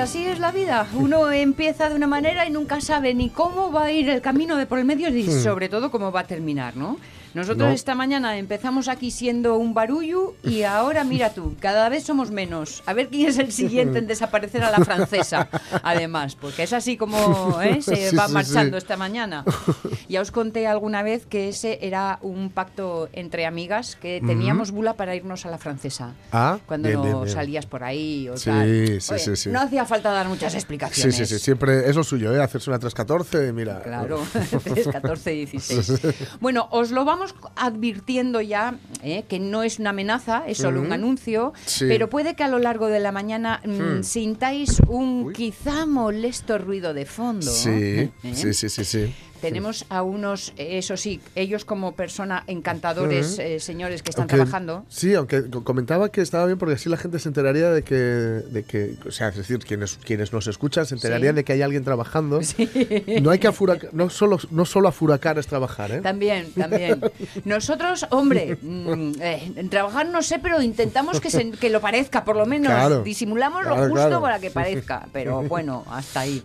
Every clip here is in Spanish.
Así es la vida. Uno empieza de una manera y nunca sabe ni cómo va a ir el camino de por el medio y sobre todo cómo va a terminar, ¿no? Nosotros No. esta mañana empezamos aquí siendo un barullo y ahora mira tú, cada vez somos menos. A ver quién es el siguiente en desaparecer a la francesa, además, porque es así como ¿eh? se Sí, va sí, marchando sí. esta mañana. Ya os conté alguna vez que ese era un pacto entre amigas que teníamos bula para irnos a la francesa. Ah, Cuando bien, no bien, bien. salías por ahí o Sí, tal. sí, Oye, sí, sí. No hacía falta dar muchas Sí, explicaciones. sí, sí, siempre es lo suyo, ¿eh? Hacerse una 314, mira. Claro, 3, 14, 16. Bueno, os lo vamos advirtiendo ya, ¿eh? que no es una amenaza, es solo un anuncio, Sí. pero puede que a lo largo de la mañana mm, Hmm. sintáis un Uy. quizá molesto ruido de fondo. Sí, ¿eh? sí, sí, sí, sí. Tenemos a unos, eh, eso sí, ellos como persona encantadores, eh, señores que están Aunque- trabajando. Sí, aunque co- comentaba que estaba bien porque así la gente se enteraría de que, de que o sea, es decir, quienes, quienes nos escuchan se enterarían Sí. de que hay alguien trabajando. No hay que afuracar, no solo, no solo afuracar es trabajar, ¿eh? También, también. Nosotros, hombre, mm, eh, trabajar no sé, pero intentamos que, se- que lo parezca, por lo menos. Claro. Disimulamos Claro, lo justo claro. para que parezca, pero bueno, hasta ahí.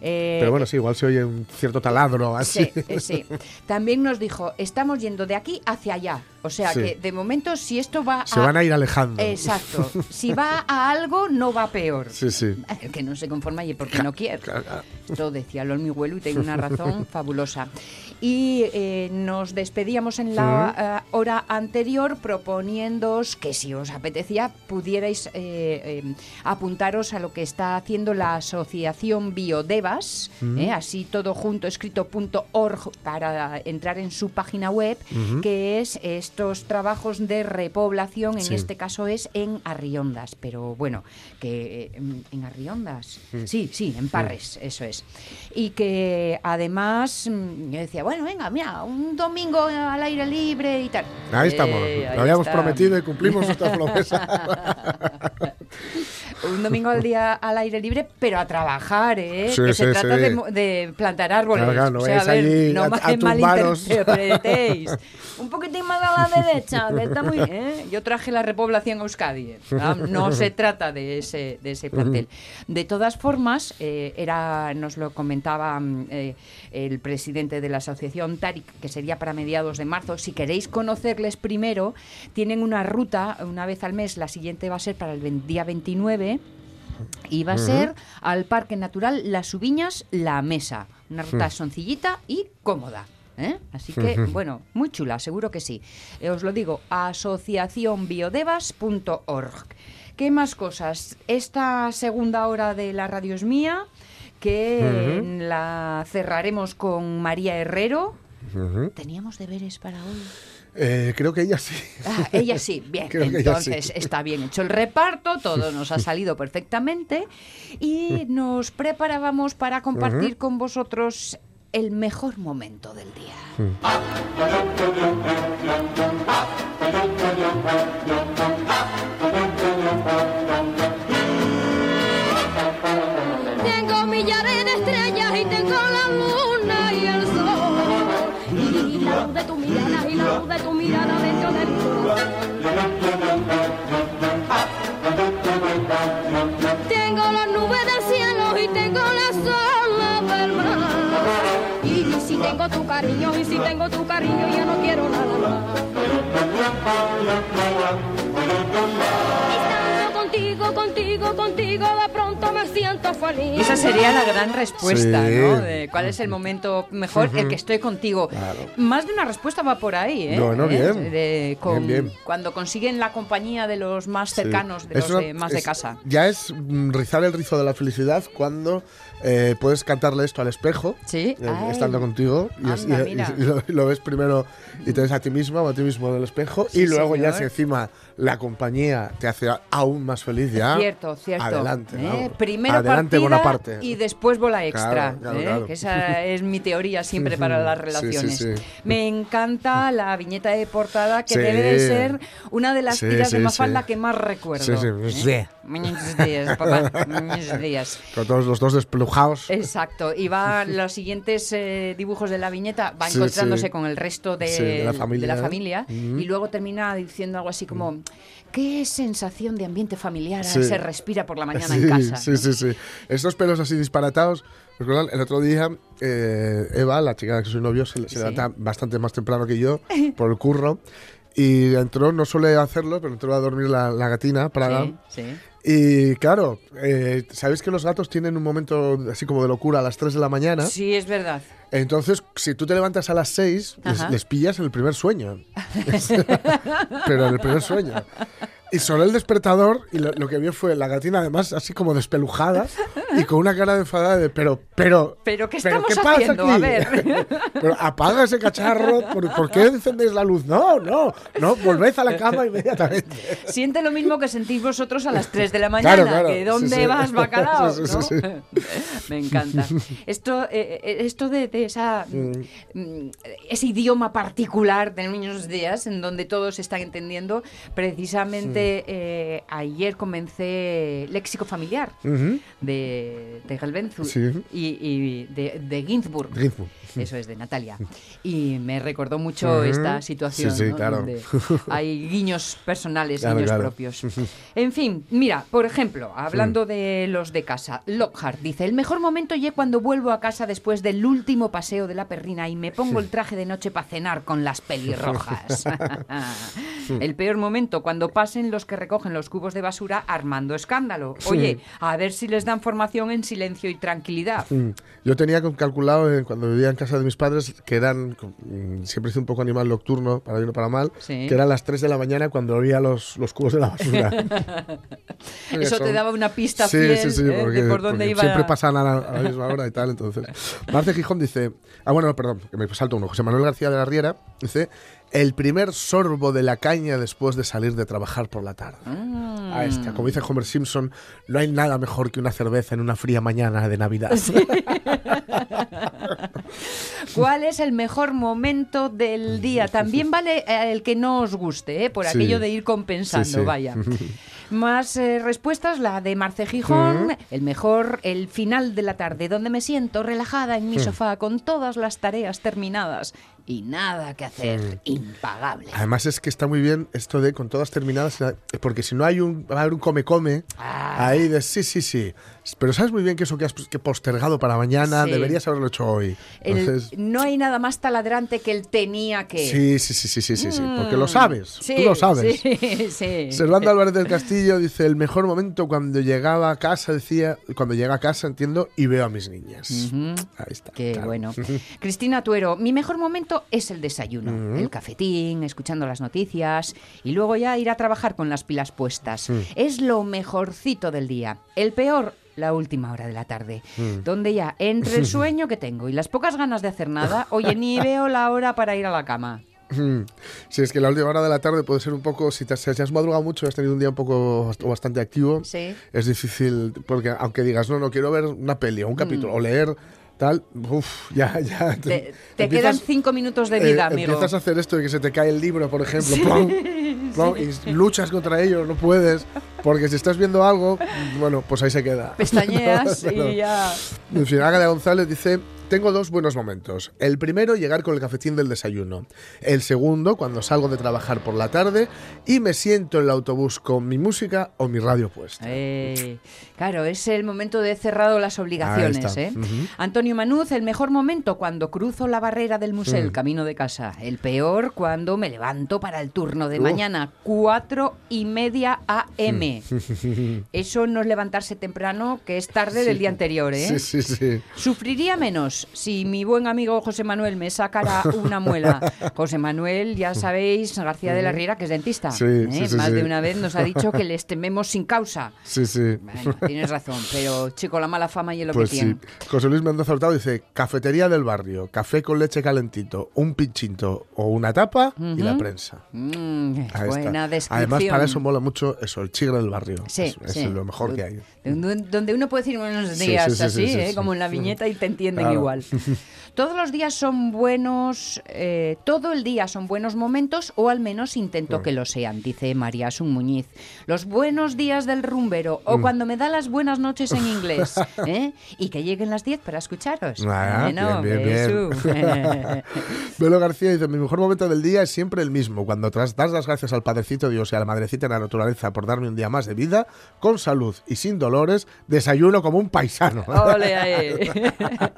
Eh, Pero bueno, sí, igual se oye un cierto taladro así. Sí, eh, sí. También nos dijo, estamos yendo de aquí hacia allá. O sea Sí. que de momento si esto va Se van a ir alejando. Exacto. Si va a algo, no va peor. Sí, sí. Que no se conforma y porque no quiere. Esto decía Lol mi abuelo y tengo una razón fabulosa. Y eh, nos despedíamos en la eh, hora anterior proponiéndoos que si os apetecía pudierais eh, eh, apuntaros a lo que está haciendo la asociación Biodevas, eh, así todo junto escrito punto .org para entrar en su página web, que es estos trabajos de repoblación, en Sí. este caso es en Arriondas, pero bueno, que en Arriondas, sí, sí, en Parres, eso es. Y que además mm, yo decía, bueno, venga, mira, un domingo al aire libre y tal. Ahí estamos. Eh, ahí Lo habíamos está. prometido y cumplimos nuestra promesa. un domingo al día al aire libre, pero a trabajar, ¿eh? Sí, que sí, se trata sí. de, plantar árboles. Claro, no O sea, vayáis a ver, allí no a- a malinterpretéis. Un poquitín más a la derecha, que está muy ¿eh? Yo traje la repoblación a Euskadi. ¿eh? Ah, No se trata de ese, de ese plantel. De todas formas, eh, era, nos lo comentaba mm, eh, el presidente de la asociación Tarik, que sería para mediados de marzo. Si queréis conocerles primero, tienen una ruta una vez al mes. La siguiente va a ser para el día 29. Y va a ser al Parque Natural Las Ubiñas La Mesa. Una ruta sencillita y cómoda. ¿eh? Así que, bueno, muy chula, seguro que sí. Eh, os lo digo, asociacionbiodevas.org. ¿Qué más cosas? Esta segunda hora de la radio es mía, que la cerraremos con María Herrero. ¿Teníamos deberes para hoy? Eh, creo que ella sí. Ah, ella sí, bien. Creo Entonces sí. está bien hecho el reparto, todo nos ha salido perfectamente y nos preparábamos para compartir con vosotros el mejor momento del día. Tengo millares de estrellas y tengo la luna Tengo las nubes del cielo y tengo las olas del mar. Y si tengo tu cariño y si tengo tu cariño ya no quiero nada más. Contigo, contigo, contigo, de pronto me siento feliz. Esa sería la gran respuesta, Sí. ¿no? De cuál es el momento mejor, el que estoy contigo. Claro. Más de una respuesta va por ahí, ¿eh? Bueno, ¿Eh? bien. De- con- Bien, bien. Cuando consiguen la compañía de los más Sí. cercanos, de los una- de- más de casa. Ya es mm, rizar el rizo de la felicidad cuando eh, puedes cantarle esto al espejo. Sí. eh, estando contigo y, es- Anda, y- y- y lo, lo ves primero y te ves a ti misma o a ti mismo en el espejo Sí, y luego ya señor. si encima la compañía te hace aún más feliz ya Cierto, cierto. adelante ¿eh? primero Adelante, partida Bonaparte. y después bola extra. Claro, claro, ¿eh? claro. Que esa es mi teoría siempre para las relaciones. sí. Me encanta la viñeta de portada que debe de ser una de las tiras de Mafalda que más recuerdo. Sí, sí, ¿eh? días, papá. Días. Con todos los dos Exacto, y va los siguientes eh, dibujos de la viñeta va Sí, encontrándose sí. con el resto de, Sí, de la familia. de la familia, Ujú. y luego termina diciendo algo así como qué sensación de ambiente familiar se respira por la mañana en casa. Sí, sí, sí. Estos pelos así disparatados. ¿recuerdan? El otro día, eh, Eva, la chica que soy novio, se, se levanta bastante más temprano que yo por el curro. Y entró, no suele hacerlo, pero entró a dormir la, la gatina, Praga. Sí, sí. Y claro, eh, sabéis que los gatos tienen un momento así como de locura a las 3 de la mañana. Sí, es verdad. Entonces, si tú te levantas a las 6, les, les pillas en el primer sueño. Pero en el primer sueño. Y sonó el despertador y lo, lo que vio fue la gatina además así como despelujada y con una cara de enfadada de pero, pero... ¿Pero qué estamos pasa haciendo? aquí? A ver. pero apaga ese cacharro, ¿por, por qué encendéis la luz? No, no, no, volved a la cama inmediatamente. Siente lo mismo que sentís vosotros a las 3 de la mañana, Claro, claro. que ¿dónde Sí, sí. vas, bacalao? Me encanta. Esto, eh, eh, esto de, de esa, mm, ese idioma particular de niños días, en donde todos están entendiendo, precisamente eh, ayer comencé Léxico Familiar de, de Sí. y, y de, de Ginsburg. Ginsburg. Eso es de Natalia. Y me recordó mucho esta situación, Sí, sí, ¿no? claro. donde hay guiños personales, Claro, guiños claro. propios. En fin, mira, por ejemplo, hablando de los de casa, Lockhart dice, el mejor momento llega cuando vuelvo a casa después del último paseo de la perrina y me pongo el traje de noche para cenar con las pelirrojas. el peor momento, cuando pasen los que recogen los cubos de basura armando escándalo. Oye, a ver si les dan formación en silencio y tranquilidad. Yo tenía calculado eh, cuando vivía en casa de mis padres que eran, mm, siempre hice un poco animal nocturno, para bien o para mal, Sí. que eran las 3 de la mañana cuando oía los, los cubos de la basura. Eso te daba una pista Sí, fiel sí, sí, ¿eh? de porque, por dónde iba. siempre pasan a la, a la misma hora y tal, entonces. Marce Gijón dice, ah, bueno, perdón, que me salto uno. José Manuel García de la Riera dice, el primer sorbo de la caña después de salir de trabajar por la tarde. Mm. Está, como dice Homer Simpson, no hay nada mejor que una cerveza en una fría mañana de Navidad. ¿Cuál es el mejor momento del día? También vale eh, el que no os guste, ¿eh? por Sí. aquello de ir compensando, Sí, vaya. Más eh, respuestas, la de Marce Gijón, el mejor, el final de la tarde, donde me siento relajada en mi sofá con todas las tareas terminadas y nada que hacer, impagable. Además es que está muy bien esto de con todas terminadas, porque si no hay un, va a haber un come-come Ah. ahí de sí, sí, sí. Pero sabes muy bien que eso que has que postergado para mañana Sí. deberías haberlo hecho hoy. El- Entonces, no hay nada más taladrante que el tenía que. sí, sí, sí, sí, sí, sí, sí, porque lo Mm, sabes, sí, tú lo sabes. Sí. Servando Álvarez del Castillo dice, el mejor momento cuando llegaba a casa, decía, cuando llega a casa, entiendo, y veo a mis niñas. Ahí está. Qué claro. bueno. Cristina Tuero, mi mejor momento es el desayuno, el cafetín, escuchando las noticias y luego ya ir a trabajar con las pilas puestas. Es lo mejorcito del día. El peor, la última hora de la tarde, donde ya entre el sueño que tengo y las pocas ganas de hacer nada, oye, ni veo la hora para ir a la cama. Mm. Sí, es que la última hora de la tarde puede ser un poco, si, te, si has madrugado mucho, has tenido un día un poco o bastante activo, Sí. es difícil, porque aunque digas, no, no, quiero ver una peli o un capítulo, Mm. o leer, tal, uff, ya, ya. Te, te empiezas- quedan cinco minutos de vida, eh, amigo. Empiezas a hacer esto de que se te cae el libro, por ejemplo, plom, plom, y luchas contra ello, no puedes, porque si estás viendo algo, bueno, pues ahí se queda. Pestañeas No, no. y ya. En fin, Águeda González dice, tengo dos buenos momentos. El primero, llegar con el cafetín del desayuno. El segundo, cuando salgo de trabajar por la tarde y me siento en el autobús con mi música o mi radio puesta. Eh, claro, es el momento de cerrado las obligaciones. ¿eh? Antonio Manuz, el mejor momento cuando cruzo la barrera del Mm. museo, camino de casa. El peor cuando me levanto para el turno de mañana, cuatro y media AM. Mm. Eso no es levantarse temprano, que es tarde del día anterior. ¿eh? Sí, sí, sí. Sufriría menos Vamos, si mi buen amigo José Manuel me sacara una muela. José Manuel, ya sabéis, García de la Riera, que es dentista. Sí, ¿eh? sí, sí, Más de una vez nos ha dicho que les tememos sin causa. Sí, sí. Bueno, tienes razón, pero chico, la mala fama y es lo Pues que sí. tiene. José Luis Mendoza Hurtado dice, cafetería del barrio, café con leche calentito, un pinchito o una tapa y la prensa. Mm, buena descripción. Además, para eso mola mucho eso, el chigre del barrio. Sí, es, es lo mejor que hay. Donde uno puede decir buenos Sí, días sí, sí, así, sí, sí, ¿eh? como en la viñeta y te entienden Claro. igual. Todos los días son buenos, eh, todo el día son buenos momentos o al menos Mm. intento que lo sean, dice María Sun Muñiz. Los buenos días del rumbero Mm. o cuando me da las buenas noches en inglés. ¿eh? Y que lleguen las 10 para escucharos. Ah, Bueno, bien, bien. Velo García dice, mi mejor momento del día es siempre el mismo, cuando tras das las gracias al Padrecito Dios y a la Madrecita de la Naturaleza por darme un día más de vida, con salud y sin dolores, desayuno como un paisano. Ole.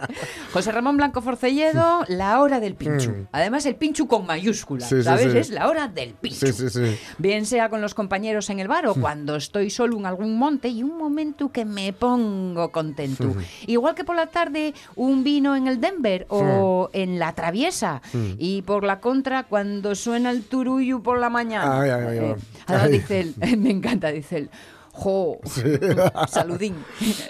José Ramón Blanco Forcelledo, la hora del pinchu. Además, el pinchu con mayúscula, Mm. Sí, ¿sabes? sí. Es la hora del pinchu. Bien sea con los compañeros en el bar o cuando estoy solo en algún monte y un momento que me pongo contento. Igual que por la tarde un vino en el Denver o en la Traviesa. Y por la contra cuando suena el turullo por la mañana. Ay, ay, ay. Eh, además dice él, me encanta, dice él. Jo, saludín.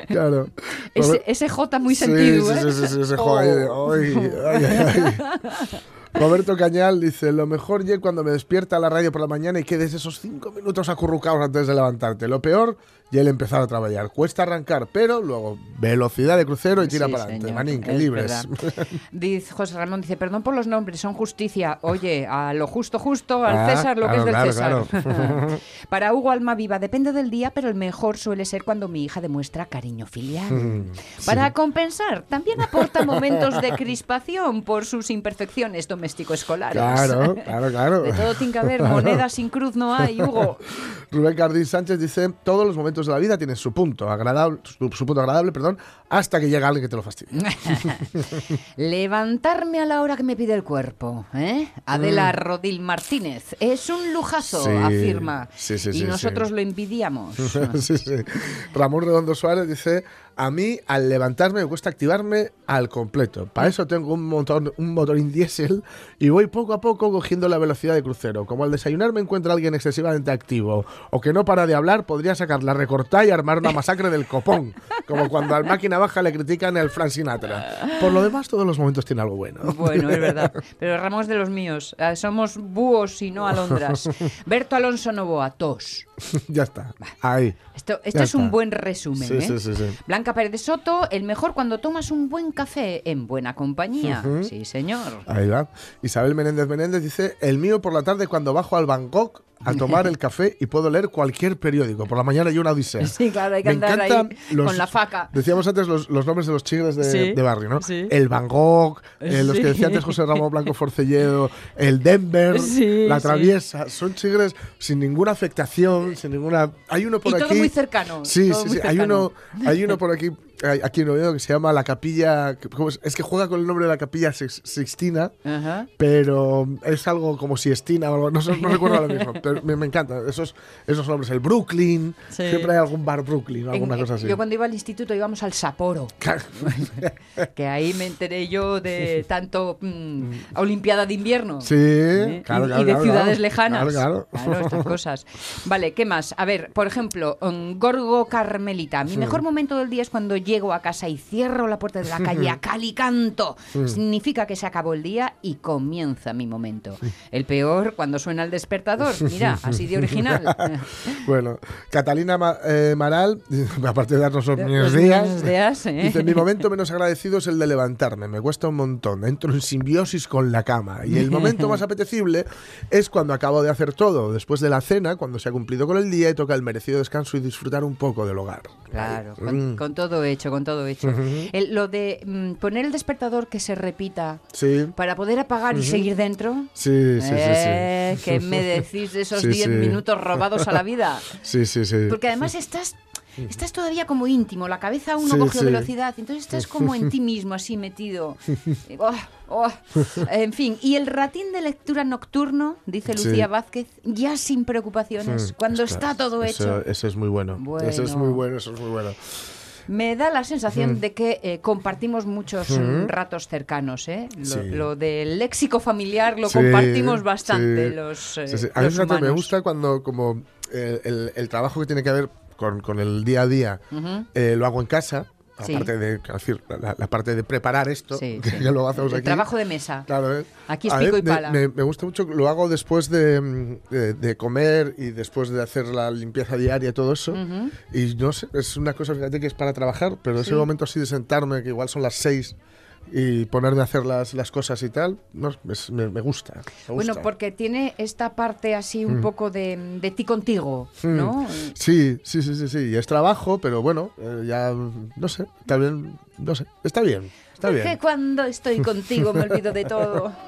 Claro. Ese, ese J muy sentido, ¿eh? sí, sí, sí, ese jo ahí de, Oh. ay, ay, ay, ay. Roberto Cañal dice, lo mejor ya cuando me despierta la radio por la mañana y quedes esos cinco minutos acurrucados antes de levantarte. Lo peor, ya el empezar a trabajar. Cuesta arrancar, pero luego velocidad de crucero y tira Sí, para adelante. Manín, que es libres. Dice José Ramón, dice, perdón por los nombres, son justicia. Oye, a lo justo justo, al Ah, César lo que es del claro, César. claro. Para Hugo Alma Viva, depende del día, pero el mejor suele ser cuando mi hija demuestra cariño filial. Mm, Para compensar, también aporta momentos de crispación por sus imperfecciones doméstico-escolares. Claro, claro, claro. De todo tiene que haber, moneda sin cruz no hay, Hugo. Rubén Cardín Sánchez dice, todos los momentos de la vida tienen su punto agradable, su, su punto agradable, perdón, hasta que llega alguien que te lo fastidie. Levantarme a la hora que me pide el cuerpo. ¿eh? Adela Rodil Martínez. Es un lujazo, Mm. Sí, afirma. sí, sí, y nosotros lo envidiamos. Ramón Redondo Suárez dice, a mí al levantarme me cuesta activarme al completo. Para eso tengo un motor, un motorín diésel y voy poco a poco cogiendo la velocidad de crucero. Como al desayunar me encuentra alguien excesivamente activo o que no para de hablar, podría sacar la recortada y armar una masacre del copón. Como cuando al máquina baja le critican el Frank Sinatra. Por lo demás, todos los momentos tienen algo bueno. Bueno, es verdad. Pero Ramos de los míos. Eh, Somos búhos y no alondras. Berto Alonso Novoa, tos. ya está. Ahí. Esto, esto Ya es un buen resumen. Sí, ¿eh? sí, sí, sí. Blanca Pérez de Soto, el mejor cuando tomas un buen café en buena compañía. Sí, señor. Ahí va. Isabel Menéndez Menéndez dice, el mío por la tarde cuando bajo al Bangkok a tomar el café y puedo leer cualquier periódico. Por la mañana hay una odisea. Sí, claro, hay que Me andar ahí con la faca. Decíamos antes los, los nombres de los chigres de, Sí, de barrio, ¿no? sí. El Bangkok, eh, los que decía antes José Ramón Blanco Forcelledo, el Denver, la. Traviesa. Son chigres sin ninguna afectación, sin ninguna... Hay uno por Y aquí... todo muy cercano, Sí, todo sí, muy sí. Hay uno, hay uno por aquí, aquí en Oviedo que se llama la capilla... ¿cómo es? es que juega con el nombre de la capilla Six- Sixtina Ajá. pero es algo como Siestina o algo, no, sé, no recuerdo ahora mismo, pero me, me encanta esos, esos nombres, el Brooklyn, Sí. siempre hay algún bar Brooklyn o alguna En- cosa así. Yo cuando iba al instituto íbamos al Sapporo, que ahí me enteré yo de tanto mm, Olimpiada de invierno. sí, ¿eh? claro, y, claro, y de claro, ciudades claro. lejanas. Claro, claro. estas cosas. Vale, ¿qué más? A ver, por ejemplo, en Gorgo Carmelita. Mi mejor momento del día es cuando llego a casa y cierro la puerta de la calle a cal y canto. Significa que se acabó el día y comienza mi momento. El peor, cuando suena el despertador. Mira, así de original. Bueno, Catalina Ma- eh, Maral, aparte de darnos los Los días, días, ¿eh? dice, mi momento menos agradecido es el de levantarme, me cuesta un montón, entro en simbiosis con la cama y el momento más apetecible es cuando acabo de hacer todo, después de la cena, cuando se ha cumplido con el día y toca el merecido descanso y disfrutar un poco del hogar. Claro, Mm. con, con todo hecho, con todo hecho. El- lo de mm, poner el despertador que se repita Sí, para poder apagar y seguir dentro. sí, sí, sí. Eh, sí. ¿Qué me decís de esos Sí, 10 sí. minutos robados a la vida? Sí, sí, sí. Porque además estás, estás todavía como íntimo, la cabeza uno Sí, coge sí. velocidad, entonces estás como en ti mismo, así metido. Oh, oh. En fin, y el ratín de lectura nocturno, dice Sí. Lucía Vázquez, ya sin preocupaciones, cuando está todo eso- hecho. Eso es muy bueno. Bueno. Eso es muy bueno, eso es muy bueno. Me da la sensación de que eh, compartimos muchos mm, ratos cercanos, ¿eh? Lo, Sí. lo del léxico familiar lo Sí, compartimos bastante sí. los, eh. A mí los me gusta cuando como eh, el, el trabajo que tiene que ver con, con el día a día lo hago en casa. Sí. Aparte de, la, la parte de preparar esto, Sí, que ya lo hacemos El aquí. trabajo de mesa. Claro, ¿eh? Aquí es pico y me- pala. Me, me gusta mucho, lo hago después de, de- de comer y después de hacer la limpieza diaria y todo eso. Ujú. Y no sé, es una cosa, fíjate, que es para trabajar, pero ese momento así de sentarme, que igual son las seis, y ponerme a hacer las, las cosas y tal, no, es- me, me gusta. me Bueno, porque tiene esta parte así un poco de, de ti contigo, ¿no? Sí, sí, sí, sí, sí. Y es trabajo, pero bueno, eh, ya, no sé, también, no sé, está bien, está Porque bien. cuando estoy contigo me olvido de todo.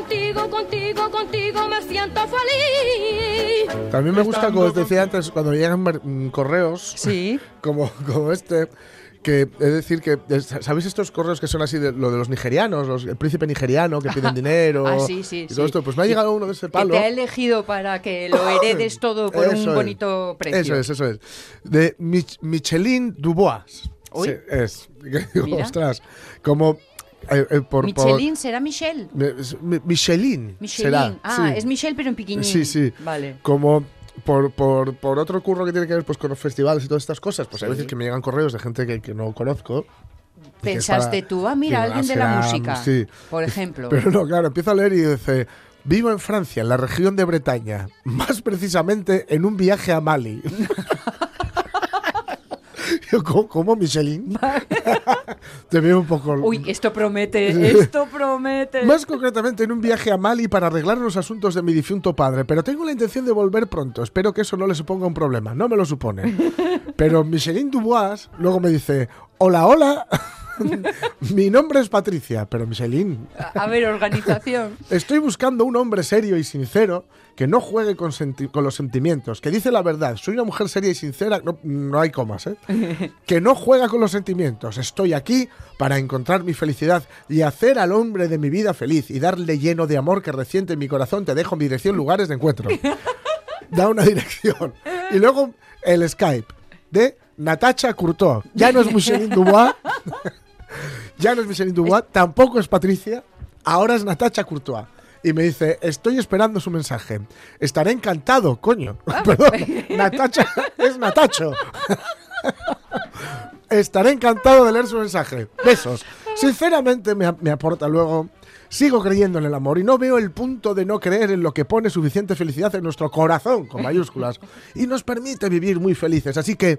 contigo, contigo, contigo me siento feliz. También me gusta, como os decía antes, cuando me llegan mm, correos Sí. como, como este, que es decir, que es- ¿sabéis estos correos que son así de lo de los nigerianos, los, el príncipe nigeriano que piden dinero? Ah, sí, sí, y todo sí. esto? Pues me ha llegado uno de ese Que palo. te ha elegido para que lo heredes todo por Eso un es. bonito precio. Eso es, eso es. De Mich- Michelin Dubois. Sí, es. Que ostras, como eh, eh, por, por- Michelin será Michel. Me- es- mi- Michelin. Michelin. será, ah, sí. es Michel pero en piquiñín. Sí, sí. Vale. Como por, por, por otro curro que tiene que ver pues, con los festivales y todas estas cosas, pues hay Sí. veces que me llegan correos de gente que, que no conozco. Pensaste para- tú, ah, mira, alguien de la música. Sí. Por ejemplo. Pero no, claro, empiezo a leer y dice, vivo en Francia, en la región de Bretaña, más precisamente en un viaje a Mali. Yo, ¿cómo, cómo, Michelin? Te veo un poco... Uy, esto promete, esto promete. Más concretamente en un viaje a Mali para arreglar los asuntos de mi difunto padre, pero tengo la intención de volver pronto. Espero que eso no le suponga un problema. No me lo supone. Pero Michelin Dubois luego me dice, hola, hola. mi nombre es Patricia, pero Michelin, A ver, organización. Estoy buscando un hombre serio y sincero que no juegue con, con los sentimientos, que dice la verdad. Soy una mujer seria y sincera, no, no hay comas, ¿eh? que no juega con los sentimientos. Estoy aquí para encontrar mi felicidad y hacer al hombre de mi vida feliz y darle lleno de amor que reciente en mi corazón. Te dejo mi dirección, lugares de encuentro. Da una dirección. Y luego el Skype de Natacha Courtois. Ya no es Michelin Dubois. Ya no es Michelin Dubois, tampoco es Patricia, ahora es Natacha Courtois. Y me dice, estoy esperando su mensaje. Estaré encantado, coño. Perdón, Natacha es Natacho. Estaré encantado de leer su mensaje. Besos. Sinceramente me, me aporta luego. Sigo creyendo en el amor y no veo el punto de no creer en lo que pone suficiente felicidad en nuestro corazón, con mayúsculas, y nos permite vivir muy felices. Así que,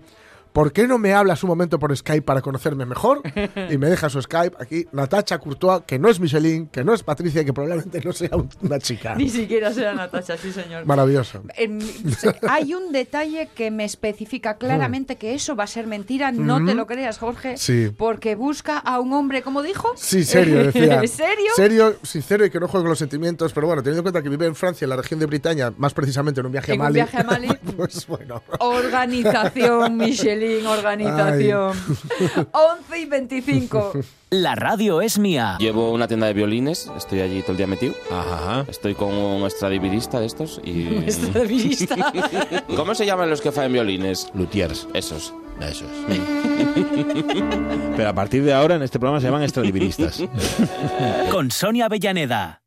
¿por qué no me hablas un momento por Skype para conocerme mejor? Y me deja su Skype aquí, Natacha Courtois, que no es Michelin, que no es Patricia y que probablemente no sea un- una chica. Ni siquiera será Natasha, sí, señor. Maravilloso. En- hay un detalle que me especifica claramente que eso va a ser mentira. No te lo creas, Jorge. Mm. Sí. Porque busca a un hombre, como dijo. Sí, serio, decía. ¿Serio? Serio, sincero y que no juegue con los sentimientos. Pero bueno, teniendo en cuenta que vive en Francia, en la región de Bretaña, más precisamente en un viaje En a un Mali. viaje a Mali. pues bueno. Organización, Michelin, organización. 11 y 25. La radio es mía. Llevo una tienda de violines, estoy allí todo el día metido. Ajá. Estoy con un Stradivarista de estos y... ¿Cómo se llaman los que faen violines? Luthiers. Esos. Eso es. Pero a partir de ahora en este programa se llaman extradiviristas. Con Sonia Avellaneda.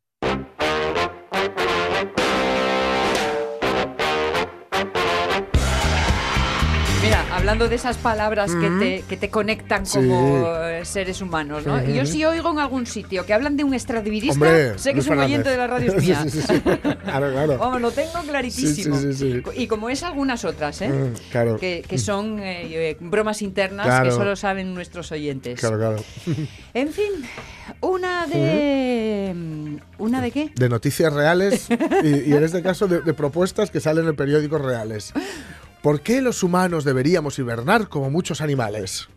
Hablando de esas palabras que, te, que te conectan Sí. como eh, seres humanos, ¿no? Yo sí oigo en algún sitio que hablan de un estradivirista, Hombre, sé que Luis es un oyente de la radio es mía. Sí, sí, sí. Claro, claro. Vamos, lo tengo claritísimo. Y como es algunas otras, ¿eh? Mm, claro. Que, que son eh, eh, bromas internas Claro. que solo saben nuestros oyentes. Claro, claro. En fin, una de... ¿Una de qué? De noticias reales y, y en este caso de, de propuestas que salen en periódicos reales. ¿Por qué los humanos deberíamos hibernar como muchos animales?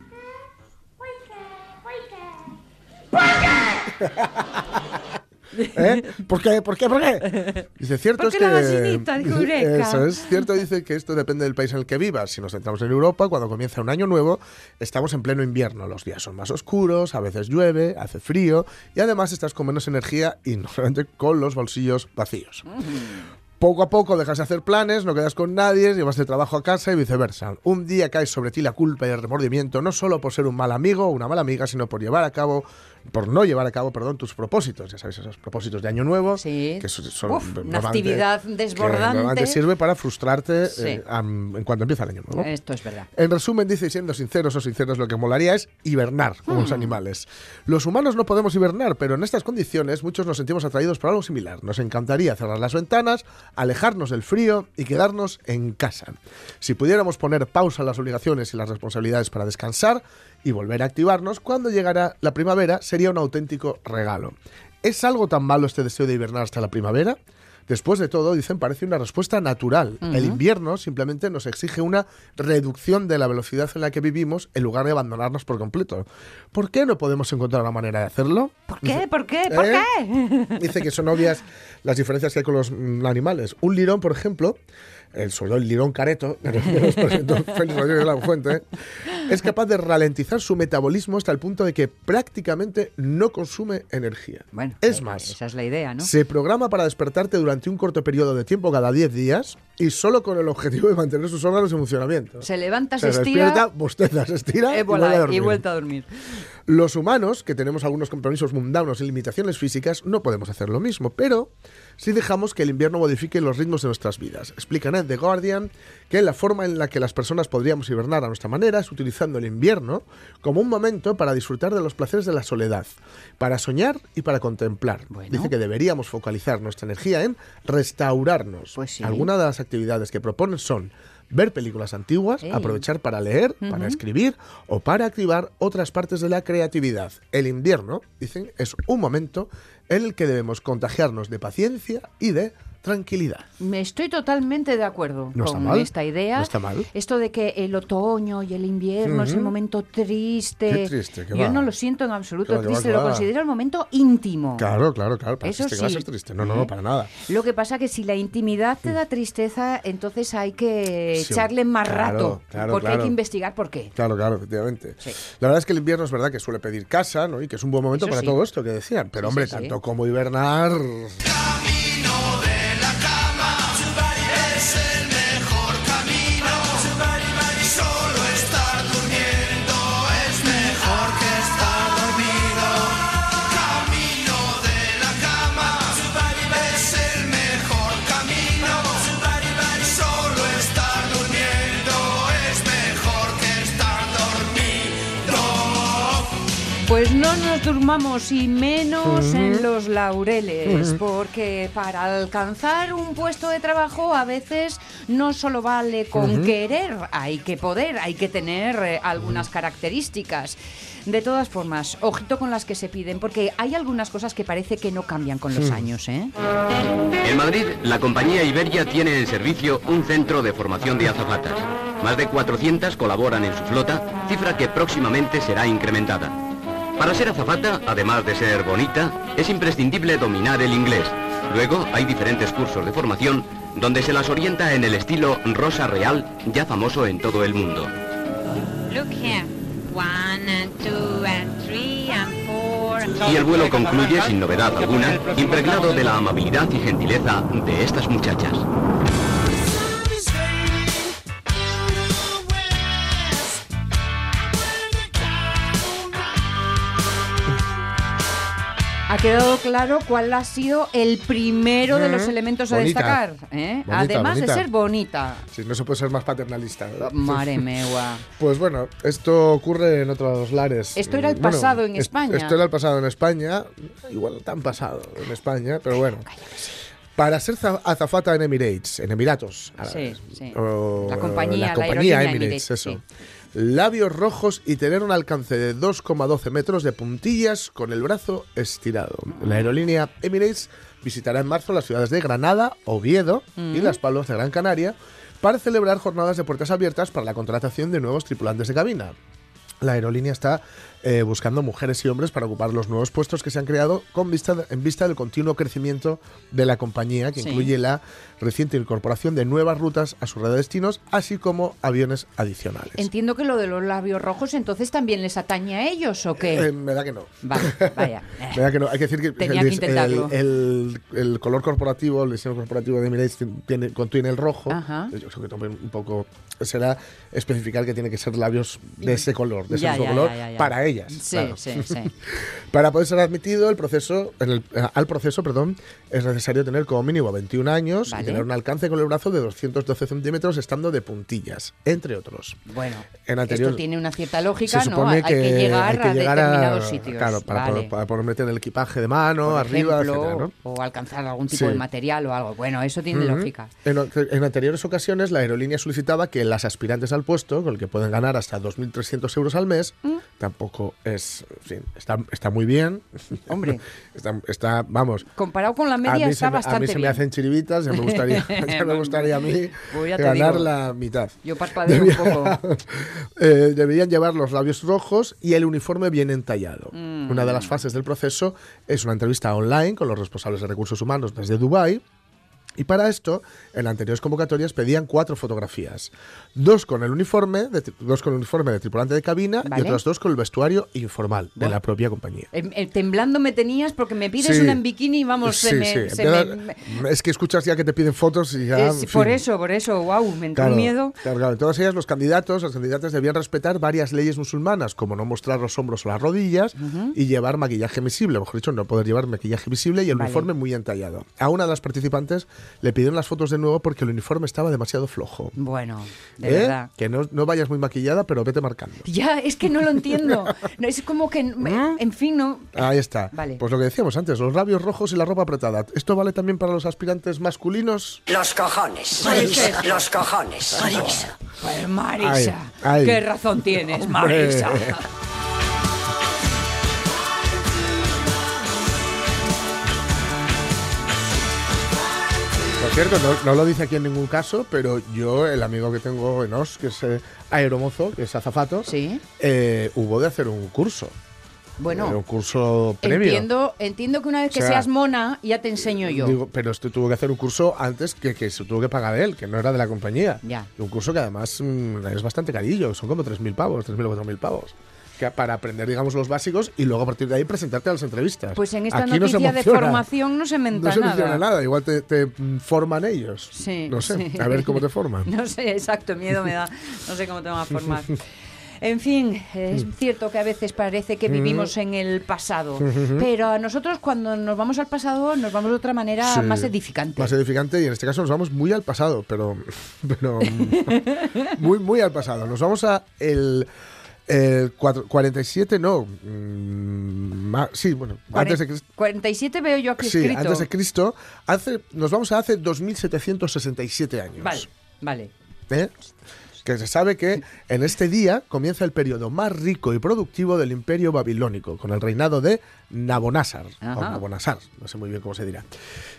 ¿Eh? ¿Por qué? ¿Por qué? ¿Por qué? Dice, cierto Porque es que... Eso es. Cierto dice que esto depende del país en el que vivas. Si nos centramos en Europa, cuando comienza un año nuevo, estamos en pleno invierno. Los días son más oscuros, a veces llueve, hace frío y además estás con menos energía y no solamente con los bolsillos vacíos. Poco a poco dejas de hacer planes, no quedas con nadie, llevas de trabajo a casa y viceversa. Un día cae sobre ti la culpa y el remordimiento, no solo por ser un mal amigo o una mala amiga, sino por llevar a cabo, por no llevar a cabo, perdón, tus propósitos. Ya sabes, esos propósitos de año nuevo. Sí. Que son, Uf, una actividad que desbordante. normalmente sirve para frustrarte Sí. eh, am- en cuanto empieza el año nuevo. Esto es verdad. En resumen, dice, y siendo sinceros o sinceros, lo que molaría es hibernar, como Hmm. los animales. Los humanos no podemos hibernar, pero en estas condiciones muchos nos sentimos atraídos por algo similar. Nos encantaría cerrar las ventanas, alejarnos del frío y quedarnos en casa. Si pudiéramos poner pausa a las obligaciones y las responsabilidades para descansar y volver a activarnos, cuando llegara la primavera sería un auténtico regalo. ¿Es algo tan malo este deseo de hibernar hasta la primavera? Después de todo, dicen, parece una respuesta natural. El invierno simplemente nos exige una reducción de la velocidad en la que vivimos en lugar de abandonarnos por completo. ¿Por qué no podemos encontrar una manera de hacerlo? ¿Por qué? ¿Por qué? ¿Por ¿Eh? qué? Dice que son obvias las diferencias que hay con los animales. Un lirón, por ejemplo, el, sobre todo el lirón careto, que nos presentó Félix Rodríguez de la Fuente, es capaz de ralentizar su metabolismo hasta el punto de que prácticamente no consume energía. Bueno, es eh, más, Esa es la idea, ¿no? se programa para despertarte durante un corto periodo de tiempo cada 10 días y solo con el objetivo de mantener sus órganos en funcionamiento. Se levanta, se, Se estira despierta, bosteza, se estira eh, y vuelve a dormir. y vuelta a dormir. Los humanos, que tenemos algunos compromisos mundanos y limitaciones físicas, no podemos hacer lo mismo, pero sí dejamos que el invierno modifique los ritmos de nuestras vidas. Explican en The Guardian que la forma en la que las personas podríamos hibernar a nuestra manera es utilizando el invierno como un momento para disfrutar de los placeres de la soledad, para soñar y para contemplar. Bueno. Dice que deberíamos focalizar nuestra energía en restaurarnos. Pues sí. Algunas de las actividades que proponen son ver películas antiguas, aprovechar para leer, para escribir o para activar otras partes de la creatividad. El invierno, dicen, es un momento en el que debemos contagiarnos de paciencia y de tranquilidad. Me estoy totalmente de acuerdo No con mal, esta idea. no está mal. Esto de que el otoño y el invierno es el momento triste. Qué triste, que Yo va. no lo siento en absoluto va, va, triste, que lo va. considero el momento íntimo. Claro, claro, claro. Para Eso va a sí. ser triste. No, no, no, para nada. Lo que pasa que si la intimidad te da tristeza, entonces hay que Sí, echarle más claro, rato. claro, porque hay que investigar por qué. Claro, claro, efectivamente. Sí. La verdad es que el invierno es verdad que suele pedir casa, ¿no? Y que es un buen momento Eso para todo esto que decían. Pero, hombre, tanto como hibernar. Pues no nos durmamos y menos en los laureles, porque para alcanzar un puesto de trabajo a veces no solo vale con querer, hay que poder, hay que tener eh, algunas características. De todas formas, ojito con las que se piden, porque hay algunas cosas que parece que no cambian con los años, ¿eh? En Madrid, la compañía Iberia tiene en servicio un centro de formación de azafatas. Más de 400 colaboran en su flota, cifra que próximamente será incrementada. Para ser azafata, además de ser bonita, es imprescindible dominar el inglés. Luego hay diferentes cursos de formación donde se las orienta en el estilo Rosa Real, ya famoso en todo el mundo. Look here. One and two and three and four. Y el vuelo concluye sin novedad alguna, impregnado de la amabilidad y gentileza de estas muchachas. Quedado claro cuál ha sido el primero de los Ujú. elementos a Bonita. destacar, ¿eh? Bonita, además bonita. de ser bonita. Sí, no se puede ser más paternalista, ¿verdad? Mare. Pues bueno, esto ocurre en otros lares. Esto era el Mm, bueno, pasado en es- España. Esto era el pasado en España, igual tan pasado en España, pero bueno. Para ser za- azafata en Emirates, en Emiratos. Árabes, Sí, sí. o La compañía, la compañía Emirates, Emirates, eso. sí. Labios rojos y tener un alcance de 2,12 metros de puntillas con el brazo estirado. La aerolínea Emirates visitará en marzo las ciudades de Granada, Oviedo y Las Palmas de Gran Canaria para celebrar jornadas de puertas abiertas para la contratación de nuevos tripulantes de cabina. La aerolínea está eh, buscando mujeres y hombres para ocupar los nuevos puestos que se han creado con vista, en vista del continuo crecimiento de la compañía, que Sí. incluye la reciente incorporación de nuevas rutas a su red de destinos, así como aviones adicionales. Entiendo que lo de los labios rojos entonces también les atañe a ellos o qué. Eh, me da que no. Vale, vaya. Me da que no. Hay que decir que, Tenía el, que intentarlo. el- el- el color corporativo, el diseño corporativo de Emirates tiene, contiene el rojo. Ajá. Yo creo que también un poco será especificar que tiene que ser labios de ese color, de ese Ya, mismo ya, color, ya, ya, ya. Para ellas. Sí, claro. sí, sí. Para poder ser admitido el proceso, en el- eh, al proceso, perdón, es necesario tener como mínimo 21 años Vale. y tener un alcance con el brazo de 212 centímetros estando de puntillas, entre otros. Bueno, En anterior- esto tiene una cierta lógica, se ¿no? supone Hay que, llegar, hay que a llegar determinados sitios. Claro, para, Vale. poder, para poder meter el equipaje de mano, Por arriba, ejemplo, etcétera, ¿no? o alcanzar algún tipo Sí. de material o algo. Bueno, eso tiene lógica. En, en anteriores ocasiones, la aerolínea solicitaba que las aspirantes al puesto, con el que pueden ganar hasta 2.300 euros al mes, Mm. Tampoco es. fin, está, está muy bien. Hombre. está, está- vamos. Comparado con la media está se me, a mí se me hacen chiribitas, ya me gustaría, ya me gustaría a mí Pues ganar digo. la mitad. Yo parpadeo un poco. Eh, deberían llevar los labios rojos y el uniforme bien entallado. Mm. Una de las fases del proceso es una entrevista online con los responsables de recursos humanos desde Dubái. Y para esto, en anteriores convocatorias pedían cuatro fotografías. Dos con el uniforme, de, dos con el uniforme de tripulante de cabina Vale. y otras dos con el vestuario informal de la propia compañía. Em, eh, temblando me tenías porque me pides Sí. una en bikini y vamos, se Sí, me, sí. se me- Es que escuchas ya que te piden fotos y ya... Fin. por eso, por eso, wow, me entró Claro, miedo. Claro, claro. En todas ellas, los candidatos, las candidatas debían respetar varias leyes musulmanas, como no mostrar los hombros o las rodillas y llevar maquillaje visible. Mejor dicho, no poder llevar maquillaje visible y el Vale. uniforme muy entallado. A una de las participantes le pidieron las fotos de nuevo porque el uniforme estaba demasiado flojo. Bueno, de ¿Eh? verdad. Que no, no vayas muy maquillada, pero vete marcando. Ya, es que no lo entiendo. No, es como que, en fin, no. Ahí está. Vale. Pues lo que decíamos antes, los labios rojos y la ropa apretada. ¿Esto vale también para los aspirantes masculinos? Los cojones. Marisa. Los cojones. Marisa. Pues Marisa, Ay, ay. qué razón tienes. Marisa. cierto, no, no lo dice aquí en ningún caso, pero yo, el amigo que tengo en Os, que es eh, aeromozo, que es azafato, Sí. eh, hubo de hacer un curso. Bueno, Eh, un curso previo. entiendo, entiendo que una vez que O sea, seas mona, ya te enseño yo. Digo, pero esto tuvo que hacer un curso antes que, que se tuvo que pagar él, que no era de la compañía. Ya. Y un curso que además mm, es bastante carillo, son como 3.000 pavos, 3.000 o 4.000 pavos. Que para aprender, digamos, los básicos y luego a partir de ahí presentarte a las entrevistas. Pues en esta Aquí noticia de formación no se menta No se menciona nada, igual te, te, mm, forman ellos. Sí, No sé, sí. a ver cómo te forman. No sé, exacto, miedo me da. No sé cómo te van a formar. En fin, es cierto que a veces parece que vivimos en el pasado, pero a nosotros cuando nos vamos al pasado nos vamos de otra manera Sí, más edificante. Más edificante y en este caso nos vamos muy al pasado, pero, pero muy, muy al pasado. Nos vamos a el, el cuatro- 47, no, mm, sí, bueno, antes de Cristo. 47 veo yo aquí Sí, escrito. antes de Cristo, hace, nos vamos a hace 2767 años. Vale, vale. ¿eh? Que se sabe que en este día comienza el periodo más rico y productivo del imperio babilónico, con el reinado de Nabonásar, o. Nabonasar, no sé muy bien cómo se dirá,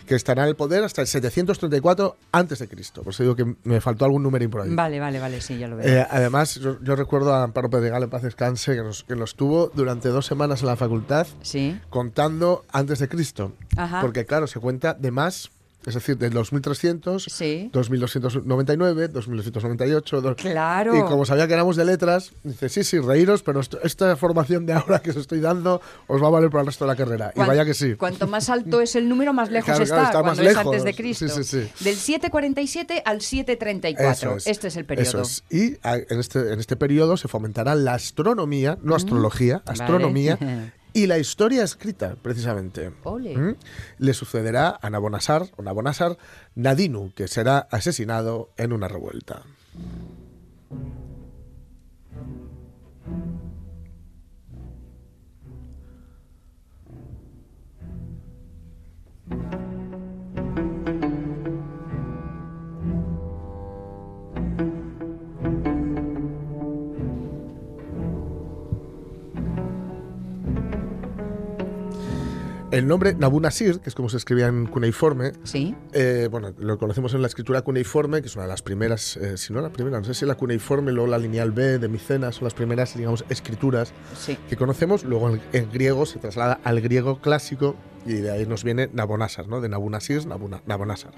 que estará en el poder hasta el 734 antes de Cristo. Por eso digo que me faltó algún número por ahí. Vale, vale, vale, sí, ya lo veo. Eh, además, yo, yo recuerdo a Amparo Pedregal en paz descanse que nos, que nos tuvo durante dos semanas en la facultad sí. contando antes de Cristo. Ajá. Porque claro, se cuenta de más, es decir, de 2300, Sí. 2299, 2298. dos- Claro. Y como sabía que éramos de letras, dice, sí, sí, reíros, pero esto- esta formación de ahora que os estoy dando os va a valer para el resto de la carrera. Y vaya que sí. Cuanto más alto es el número, más lejos Claro, está, está cuando más es lejos. antes de Cristo. Sí, sí, sí. Del 747 al 734. Eso es. Este es el periodo. Eso es. Y a- en este, en este periodo se fomentará la astronomía, no astrología, Vale. astronomía, y la historia escrita, precisamente. ¿Mm? Le sucederá a Nabonasar, o Nabonasar Nadinu, que será asesinado en una revuelta. El nombre Nabu Nasir, que es como se escribía en cuneiforme, Sí. eh, bueno, lo conocemos en la escritura cuneiforme, que es una de las primeras, eh, si no la primera, no sé si la cuneiforme, luego la lineal B de Micenas, son las primeras, digamos, escrituras Sí. que conocemos. Luego en, en griego se traslada al griego clásico y de ahí nos viene Nabonasar, ¿no? De Nabunasir, Nabuna- Nabonasar.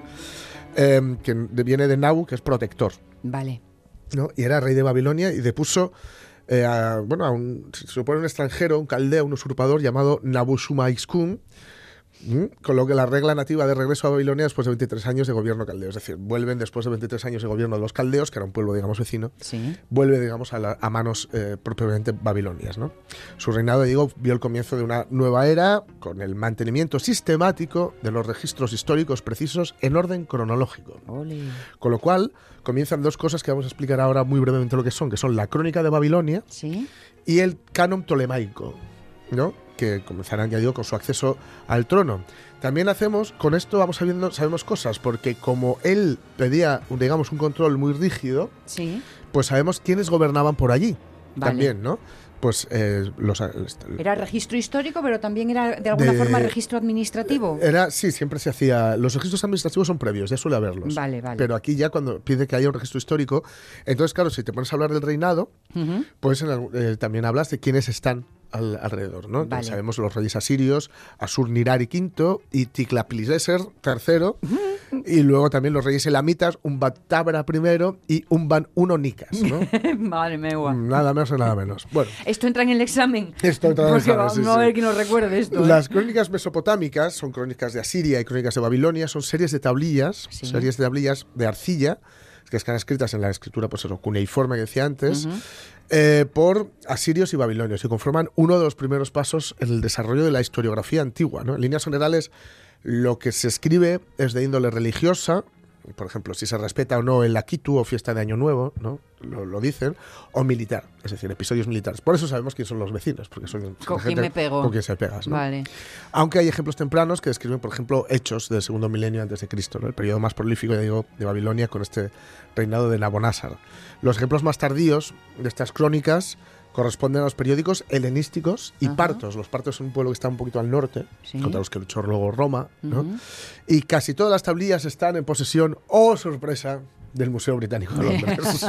Eh, que viene de Nabu, que es protector. Vale. ¿no? Y era rey de Babilonia y depuso eh, a, bueno, a un, se supone un extranjero, un caldeo, un usurpador llamado Nabushuma-Iskun, ¿m? Con lo que la regla nativa de regreso a Babilonia después de 23 años de gobierno caldeo. Es decir, vuelven después de 23 años de gobierno de los caldeos, que era un pueblo, digamos, vecino, Sí. vuelve, digamos, a, la- a manos eh, propiamente babilonias. ¿no? Su reinado, digo, vio el comienzo de una nueva era con el mantenimiento sistemático de los registros históricos precisos en orden cronológico. Ole. Con lo cual, comienzan dos cosas que vamos a explicar ahora muy brevemente lo que son, que son la crónica de Babilonia Sí. y el canon tolemaico, ¿no? Que comenzarán, ya digo, con su acceso al trono. También hacemos, con esto vamos sabiendo, sabemos cosas, porque como él pedía, digamos, un control muy rígido, Sí. pues sabemos quiénes gobernaban por allí. Vale. También, ¿no? Pues eh, los... Era registro histórico, pero también era de alguna De- forma registro administrativo. Era, sí, siempre se hacía. Los registros administrativos son previos, ya suele haberlos. Vale, vale. Pero aquí ya cuando pide que haya un registro histórico, entonces, claro, si te pones a hablar del reinado, pues eh, también hablas de quiénes están al- alrededor, ¿no? Entonces Vale. sabemos los reyes asirios, Asur-Nirari V y Ticlapileser III, y luego también los reyes elamitas, Umbatabra I y Umban I Nicas, ¿no? Madre mía. nada más o nada menos. Bueno, Esto entra en el examen. Esto entra en el Porque examen, vamos sí, a sí. ver quién nos recuerde esto. ¿eh? Las crónicas mesopotámicas son crónicas de Asiria y crónicas de Babilonia, son series de tablillas, Sí. series de tablillas de arcilla, que están escritas en la escritura, pues cuneiforme que decía antes, Ujú. Eh, por asirios y babilonios, y conforman uno de los primeros pasos en el desarrollo de la historiografía antigua. ¿no? En líneas generales, lo que se escribe es de índole religiosa, por ejemplo, si se respeta o no el Akitu o fiesta de Año Nuevo, ¿no? Lo, lo dicen, o militar, es decir, episodios militares. Por eso sabemos quiénes son los vecinos, porque son Con gente quién me pego. con quien se pegas. ¿no? Vale. Aunque hay ejemplos tempranos que describen, por ejemplo, hechos del segundo milenio antes de Cristo, ¿no? el periodo más prolífico ya digo, de Babilonia con este reinado de Nabonásar. Los ejemplos más tardíos de estas crónicas corresponden a los periódicos helenísticos y Ajá. partos. Los partos son un pueblo que está un poquito al norte, Sí. contra los que luchó luego Roma, y casi todas las tablillas están en posesión, oh sorpresa, del Museo Británico de Londres.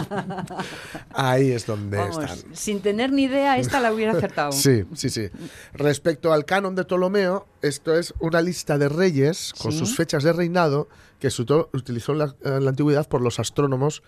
Ahí es donde Vamos, están. sin tener ni idea, esta la hubiera acertado. Sí, sí, sí. Respecto al canon de Ptolomeo, esto es una lista de reyes con Sí. sus fechas de reinado que se utilizó en la, en la antigüedad por los astrónomos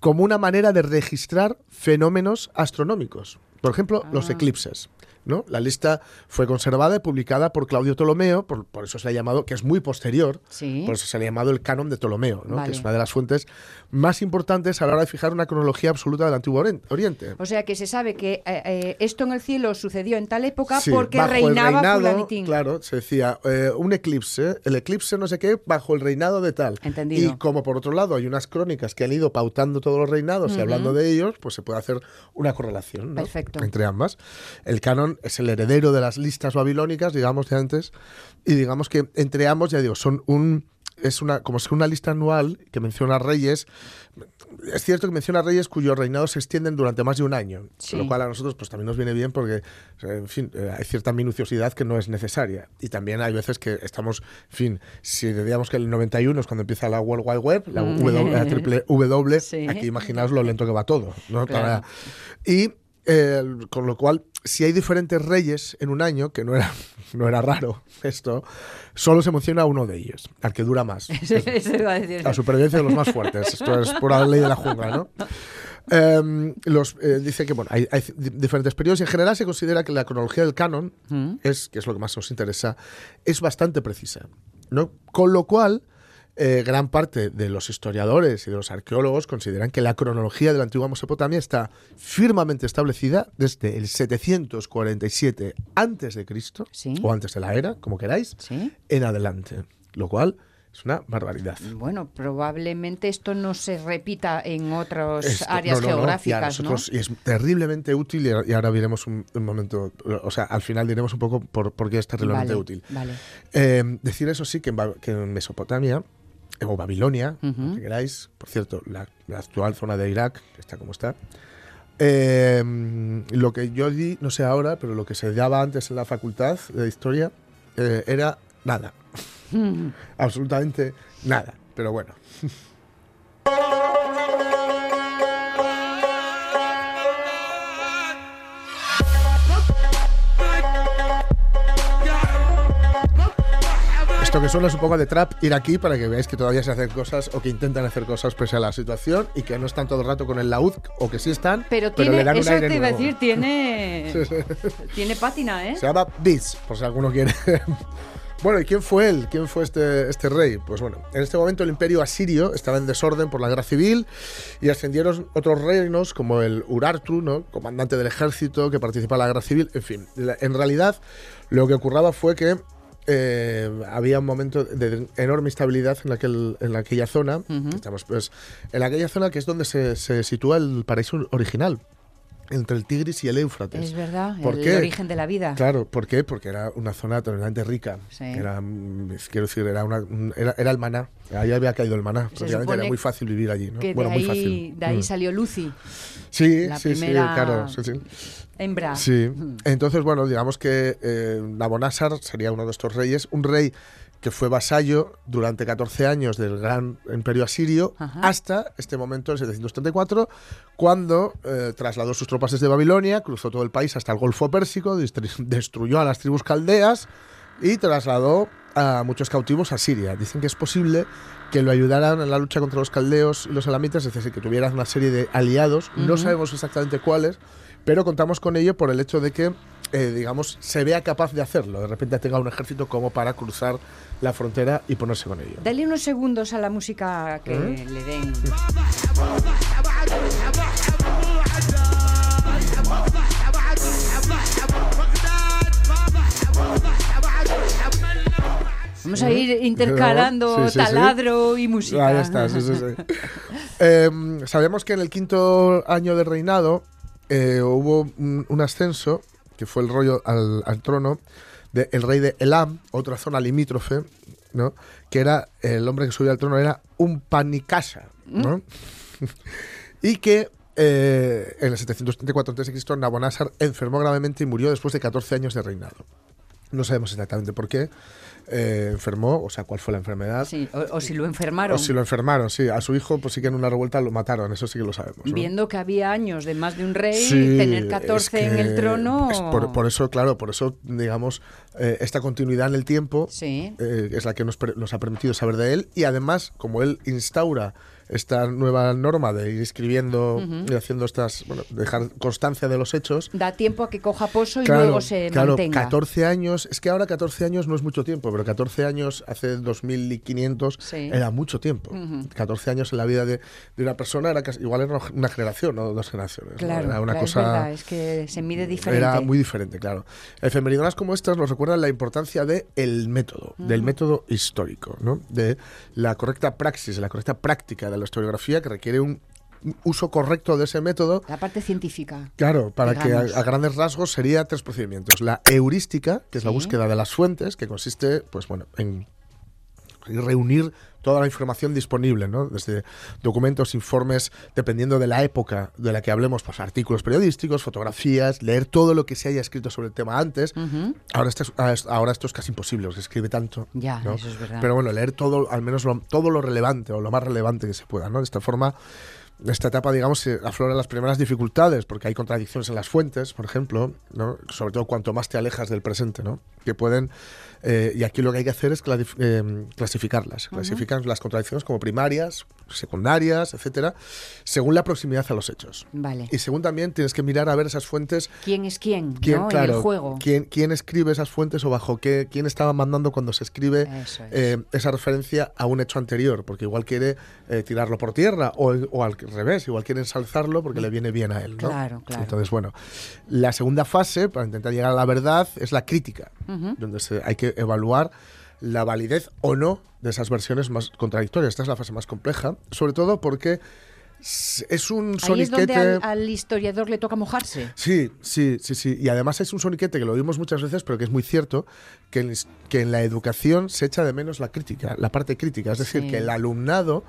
como una manera de registrar fenómenos astronómicos. Por ejemplo, los Ah. eclipses. ¿No? La lista fue conservada y publicada por Claudio Ptolomeo, por, por eso se le ha llamado, que es muy posterior, Sí. por eso se le ha llamado el canon de Ptolomeo, ¿no? Vale. que es una de las fuentes más importantes a la hora de fijar una cronología absoluta del Antiguo Orien- Oriente. O sea que se sabe que eh, eh, esto en el cielo sucedió en tal época Sí, porque bajo el reinaba reinado, fulanitín. Claro, se decía eh, un eclipse, el eclipse no sé qué, bajo el reinado de tal. Entendido. Y como por otro lado hay unas crónicas que han ido pautando todos los reinados y Ujú. hablando de ellos, pues se puede hacer una correlación ¿no? Entre ambas. El canon es el heredero de las listas babilónicas, digamos, de antes, y digamos que entre ambos, ya digo, son un... Es una, como si una lista anual que menciona reyes. Es cierto que menciona reyes cuyos reinados se extienden durante más de un año. Sí. Lo cual a nosotros pues también nos viene bien porque, en fin, eh, hay cierta minuciosidad que no es necesaria. Y también hay veces que estamos, en fin, si digamos que el 91 es cuando empieza la World Wide Web, la, Mm. W, la triple W, Sí. aquí imaginaos lo lento que va todo. ¿no? Claro. Y eh, con lo cual, si hay diferentes reyes en un año, que no era, no era raro esto, solo se menciona uno de ellos, al que dura más. Eso iba a decir. La supervivencia de los más fuertes. Esto es por la ley de la jungla, ¿no? Em, los, eh, dice que bueno, hay, hay di- diferentes periodos y en general se considera que la cronología del canon Mm. es, que es lo que más nos interesa, es bastante precisa. ¿no? Con lo cual, eh, gran parte de los historiadores y de los arqueólogos consideran que la cronología de la antigua Mesopotamia está firmemente establecida desde el 747 antes de Cristo Sí. o antes de la era, como queráis, Sí. en adelante, lo cual es una barbaridad. Bueno, probablemente esto no se repita en otras Esto- áreas no, no, no, y geográficas, nosotros- y es terriblemente útil y, ahora veremos un, un momento, o sea, al final diremos un poco por, por qué es terriblemente Vale, útil. Vale. Eh, decir eso sí, que en, Ba- que en Mesopotamia, o Babilonia, que queráis, por cierto, la, la actual zona de Irak, que está como está, eh, lo que yo di, no sé ahora, pero lo que se daba antes en la facultad de historia, eh, era nada. Absolutamente nada. Pero bueno. Esto que suena es un poco de trap ir aquí para que veáis que todavía se hacen cosas o que intentan hacer cosas pese a la situación y que no están todo el rato con el laúd o que sí están, Pero tiene, le dan un eso aire te iba a nuevo. decir, tiene, tiene pátina, ¿eh? Se llama Beats, por si alguno quiere. bueno, ¿y quién fue él? ¿Quién fue este, este rey? Pues bueno, en este momento el imperio asirio estaba en desorden por la guerra civil y ascendieron otros reinos como el Urartu, ¿no? comandante del ejército que participa en la guerra civil. En fin, en realidad lo que ocurraba fue que eh, había un momento de enorme estabilidad en, aquel, en aquella zona. Estamos pues en aquella zona que es donde se, se sitúa el paraíso original, entre el Tigris y el Éufrates. Es verdad, ¿Por el qué? origen de la vida. Claro, ¿por qué? Porque era una zona tremendamente rica. Sí. Era, mm, quiero decir, era, una, un- era, era el maná. Ahí había caído el maná. Prácticamente era muy fácil vivir allí. ¿no? Que Bueno, de muy ahí, fácil. de ahí Mm. salió Lucy, Sí, la sí, sí, claro. Sí, sí. hembra. Sí. Entonces, bueno, digamos que eh, Nabonásar sería uno de estos reyes, un rey que fue vasallo durante 14 años del gran imperio asirio Ajá. hasta este momento, en 734, cuando eh, trasladó sus tropas desde Babilonia, cruzó todo el país hasta el Golfo Pérsico, destruyó a las tribus caldeas y trasladó a muchos cautivos a Siria. Dicen que es posible que lo ayudaran en la lucha contra los caldeos y los elamitas, es decir, que tuvieran una serie de aliados. No sabemos exactamente cuáles, pero contamos con ello por el hecho de que, eh, digamos, se vea capaz de hacerlo. De repente tenga un ejército como para cruzar la frontera y ponerse con ello. Dale unos segundos a la música que ¿Eh? le den. Vamos a ir intercalando Sí, sí, sí. taladro y música. Ah, ya está, sí, sí, sí. Em, sabemos que en el quinto año de reinado eh, hubo un, un ascenso, que fue el rollo al, al trono, del rey de Elam, otra zona limítrofe, ¿no? que era el hombre que subía al trono era un panicasa, ¿no? y que eh, en el 734 a.C. Nabonásar enfermó gravemente y murió después de 14 años de reinado. No sabemos exactamente por qué eh, enfermó, o sea, cuál fue la enfermedad. Sí, o, o si lo enfermaron. O si lo enfermaron, sí. A su hijo, pues sí que en una revuelta lo mataron, eso sí que lo sabemos. ¿no? Viendo que había años de más de un rey, Sí, tener es 14 en el trono. es por, por eso, claro, por eso, digamos, eh, esta continuidad en el tiempo Sí. eh, es la que nos, nos ha permitido saber de él. Y además, como él instaura esta nueva norma de ir escribiendo y haciendo estas, bueno, dejar constancia de los hechos. Da tiempo a que coja pozo y luego se claro, mantenga. 14 años, es que ahora 14 años no es mucho tiempo, pero 14 años hace 2500 Sí. era mucho tiempo. Ujú. 14 años en la vida de, de una persona era casi- igual era una generación, no dos generaciones. ¿no? Claro, era una claro, es verdad, es que se mide diferente. era muy diferente, claro. Efemeridonas como estas nos recuerdan la importancia del el método, del método histórico, ¿no? de la correcta praxis, la correcta práctica de la historiografía que requiere un uso correcto de ese método La parte científica. Claro, para digamos. que a, a grandes rasgos sería tres procedimientos. La heurística, que es la búsqueda de las fuentes, que consiste, pues bueno, en reunir toda la información disponible, ¿no? Desde documentos, informes, dependiendo de la época de la que hablemos, pues artículos periodísticos, fotografías, leer todo lo que se haya escrito sobre el tema antes. Ahora, esto es, ah, es- ahora esto es casi imposible, se escribe tanto. Ya, ¿no? eso es verdad. Pero bueno, leer todo, al menos lo- todo lo relevante o lo más relevante que se pueda, ¿no? De esta forma, esta etapa, digamos, se afloran las primeras dificultades, porque hay contradicciones en las fuentes, por ejemplo, ¿no? Sobre todo cuanto más te alejas del presente, ¿no? Que pueden... eh, y aquí lo que hay que hacer es eh, clasificarlas. Clasifican las contradicciones como primarias, secundarias, etcétera, según la proximidad a los hechos. Vale. Y según también tienes que mirar a ver esas fuentes ¿Quién es quién? ¿Quién, ¿no? claro, en el juego. ¿quién, quién escribe esas fuentes o bajo qué? ¿Quién estaba mandando cuando se escribe es. eh, esa referencia a un hecho anterior? Porque igual quiere eh, tirarlo por tierra o, o al revés, igual quiere ensalzarlo porque le viene bien a él. ¿no? Claro, claro. Entonces, bueno, la segunda fase para intentar llegar a la verdad es la crítica, donde se- hay que evaluar la validez o no de esas versiones más contradictorias. Esta es la fase más compleja, sobre todo porque es un Ahí es donde al, al historiador le toca mojarse. Sí, sí, sí, sí. Y además es un soniquete que lo oímos muchas veces, pero que es muy cierto, que en, que en la educación se echa de menos la crítica, la parte crítica. Es decir, Sí. que el alumnado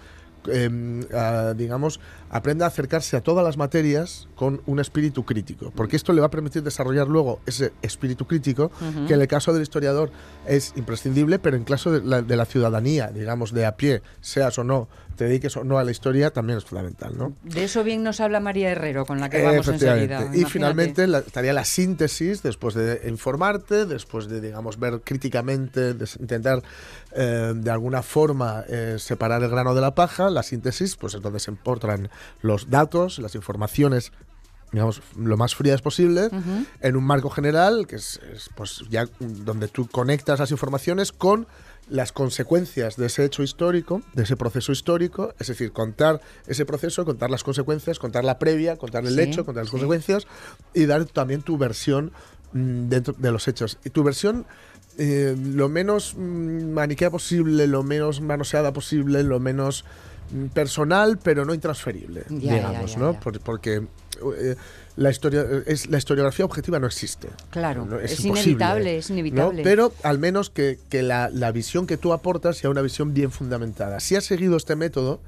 em, a, digamos, aprenda a acercarse a todas las materias con un espíritu crítico, porque esto le va a permitir desarrollar luego ese espíritu crítico, que en el caso del historiador es imprescindible, pero en caso de la, de la ciudadanía, digamos, de a pie, seas o no, te dediques o no a la historia, también es fundamental, ¿no? De eso bien nos habla María Herrero, con la que vamos enseguida. Y imagínate. finalmente la- estaría la síntesis, después de informarte, después de, digamos, ver críticamente, de intentar eh, de alguna forma eh, separar el grano de la paja, la síntesis, pues es donde se importan los datos, las informaciones digamos, lo más frías posible, Ujú. en un marco general, que es, es, pues ya donde tú conectas las informaciones con las consecuencias de ese hecho histórico, de ese proceso histórico, es decir, contar ese proceso, contar las consecuencias, contar la previa, contar el Sí, hecho, contar las sí. consecuencias y dar también tu versión mm, dentro de los hechos. Y tu versión eh, lo menos mm, maniquea posible, lo menos manoseada posible, lo menos mm, personal, pero no intransferible, Ya, digamos, ya, ya, ¿no? porque eh, la historia es la historiografía objetiva no existe. Claro, No, es, inevitable, es ¿no? inevitable. Pero al menos que, que la, la visión que tú aportas sea una visión bien fundamentada. Si has seguido este método,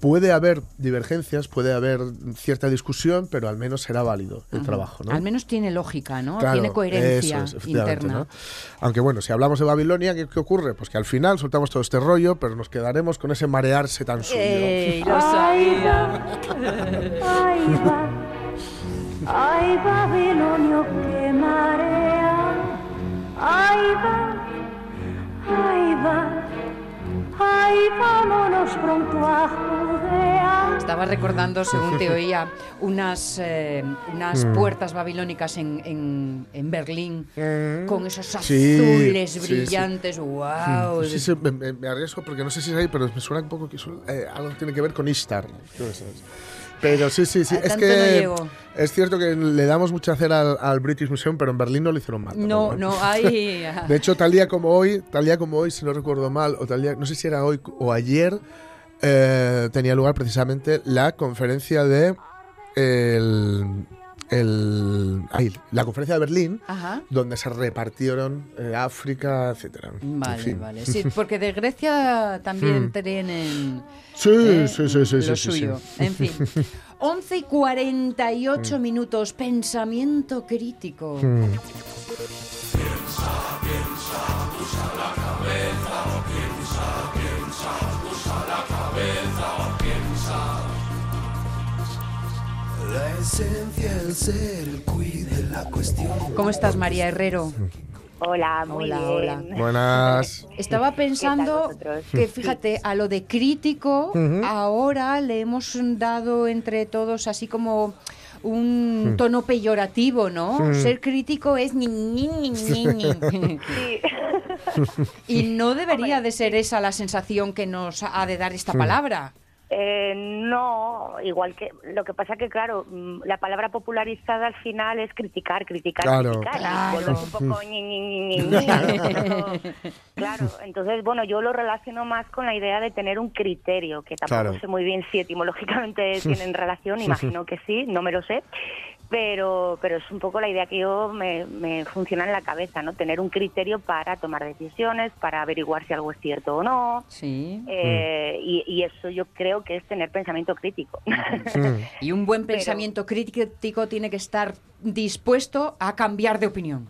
puede haber divergencias, puede haber cierta discusión, pero al menos será válido el trabajo. ¿no? Al menos tiene lógica, ¿no? Claro, tiene coherencia es, interna. ¿no? Aunque bueno, si hablamos de Babilonia, ¿qué, qué ocurre? Pues que al final soltamos todo este rollo, pero nos quedaremos con ese marearse tan suyo. Ey, lo Ay, Babilonio que marea. Ay, va, ay, va, ay, vámonos pronto a Judea. Estaba recordando, según te oía, unas, eh, unas Mm. puertas babilónicas en, en, en Berlín con esos Sí, azules sí, sí. brillantes. ¡Wow! Sí, sí, me, me- me arriesgo porque no sé si es ahí, pero me suena un poco que eso, eh, algo tiene que ver con Ishtar. creo que es. Pero sí, sí, sí. A Es no que es cierto que le damos mucha cera al, al British Museum, pero en Berlín no lo hicieron mal. No, tampoco, no, hay. De hecho, tal día como hoy, tal día como hoy, si no recuerdo mal, o tal día, no sé si era hoy o ayer, eh, tenía lugar precisamente la conferencia de el, el- ay, la conferencia de Berlín, Ajá. donde se repartieron eh, África, etcétera. En Vale, fin. vale. Sí, porque de Grecia también Hmm. tienen Sí, eh, sí, sí, sí, lo sí, sí, suyo. sí. En fin. 11 y 48 Mm. minutos. Pensamiento crítico. Mm. Esencia del ser, el quid de la cuestión. ¿Cómo estás, María Herrero? Hola, muy Hola, bien. hola. Buenas. Estaba pensando que, fíjate, a lo de crítico, ahora le hemos dado entre todos así como un Mm. tono peyorativo, ¿no? Mm. Ser crítico es ñi, ñi, ñi, ñi. Y no debería de ser esa la sensación que nos ha de dar esta Mm. palabra. Eh, no, igual que lo que pasa que claro, mm, la palabra popularizada al final es criticar, criticar, Claro. criticar. Claro. Y vuelves un poco ñi, ñi, ñi, ñi, ñi, ¿no? Claro, entonces bueno, yo lo relaciono más con la idea de tener un criterio, que tampoco Claro. sé muy bien si etimológicamente tienen relación, imagino que sí, no me lo sé. Pero, pero es un poco la idea que yo me, me funciona en la cabeza, ¿no? Tener un criterio para tomar decisiones, para averiguar si algo es cierto o no, Sí. eh, y, y eso yo creo que es tener pensamiento crítico. Y un buen Pero- pensamiento crítico tiene que estar dispuesto a cambiar de opinión.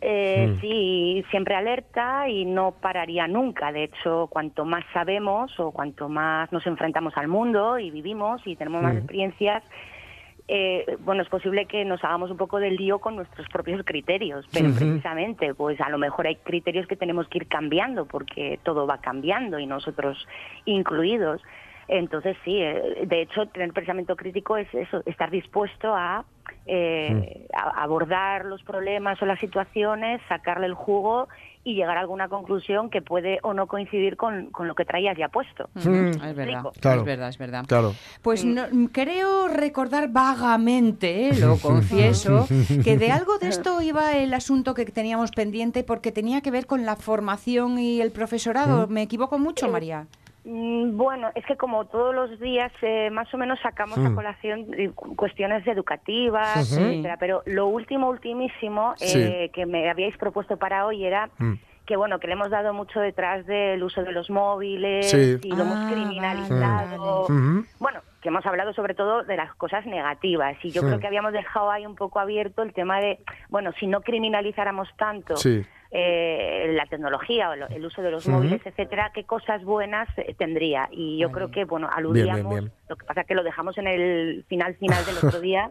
Eh, Mm. Sí, siempre alerta y no pararía nunca. De hecho, cuanto más sabemos o cuanto más nos enfrentamos al mundo y vivimos y tenemos más Mm. experiencias, eh, bueno, es posible que nos hagamos un poco del lío con nuestros propios criterios, pero precisamente, pues a lo mejor hay criterios que tenemos que ir cambiando porque todo va cambiando y nosotros incluidos. Entonces sí, eh, de hecho tener pensamiento crítico es eso, estar dispuesto a, eh, a- abordar los problemas o las situaciones, sacarle el jugo y llegar a alguna conclusión que puede o no coincidir con, con lo que traías ya puesto. Mm. Es verdad. Claro. es verdad, es verdad. Claro. Pues no- creo recordar vagamente, eh, lo confieso, que de algo de esto iba el asunto que teníamos pendiente porque tenía que ver con la formación y el profesorado. ¿Me equivoco mucho, María? Mm, Bueno, es que como todos los días eh, más o menos sacamos a Mm. colación eh, cu- cuestiones educativas, etcétera, pero lo último, ultimísimo Sí. eh, que me habíais propuesto para hoy era Mm. que bueno, que le hemos dado mucho detrás del uso de los móviles Sí. y lo hemos Ah, criminalizado. Ujú. Bueno, que hemos hablado sobre todo de las cosas negativas y yo Sí. creo que habíamos dejado ahí un poco abierto el tema de, bueno, si no criminalizáramos tanto Sí. eh, la tecnología o lo- el uso de los móviles, etcétera, qué cosas buenas eh, tendría. Y yo creo que, bueno, aludíamos, bien, bien. lo que pasa es que lo dejamos en el final final del otro día,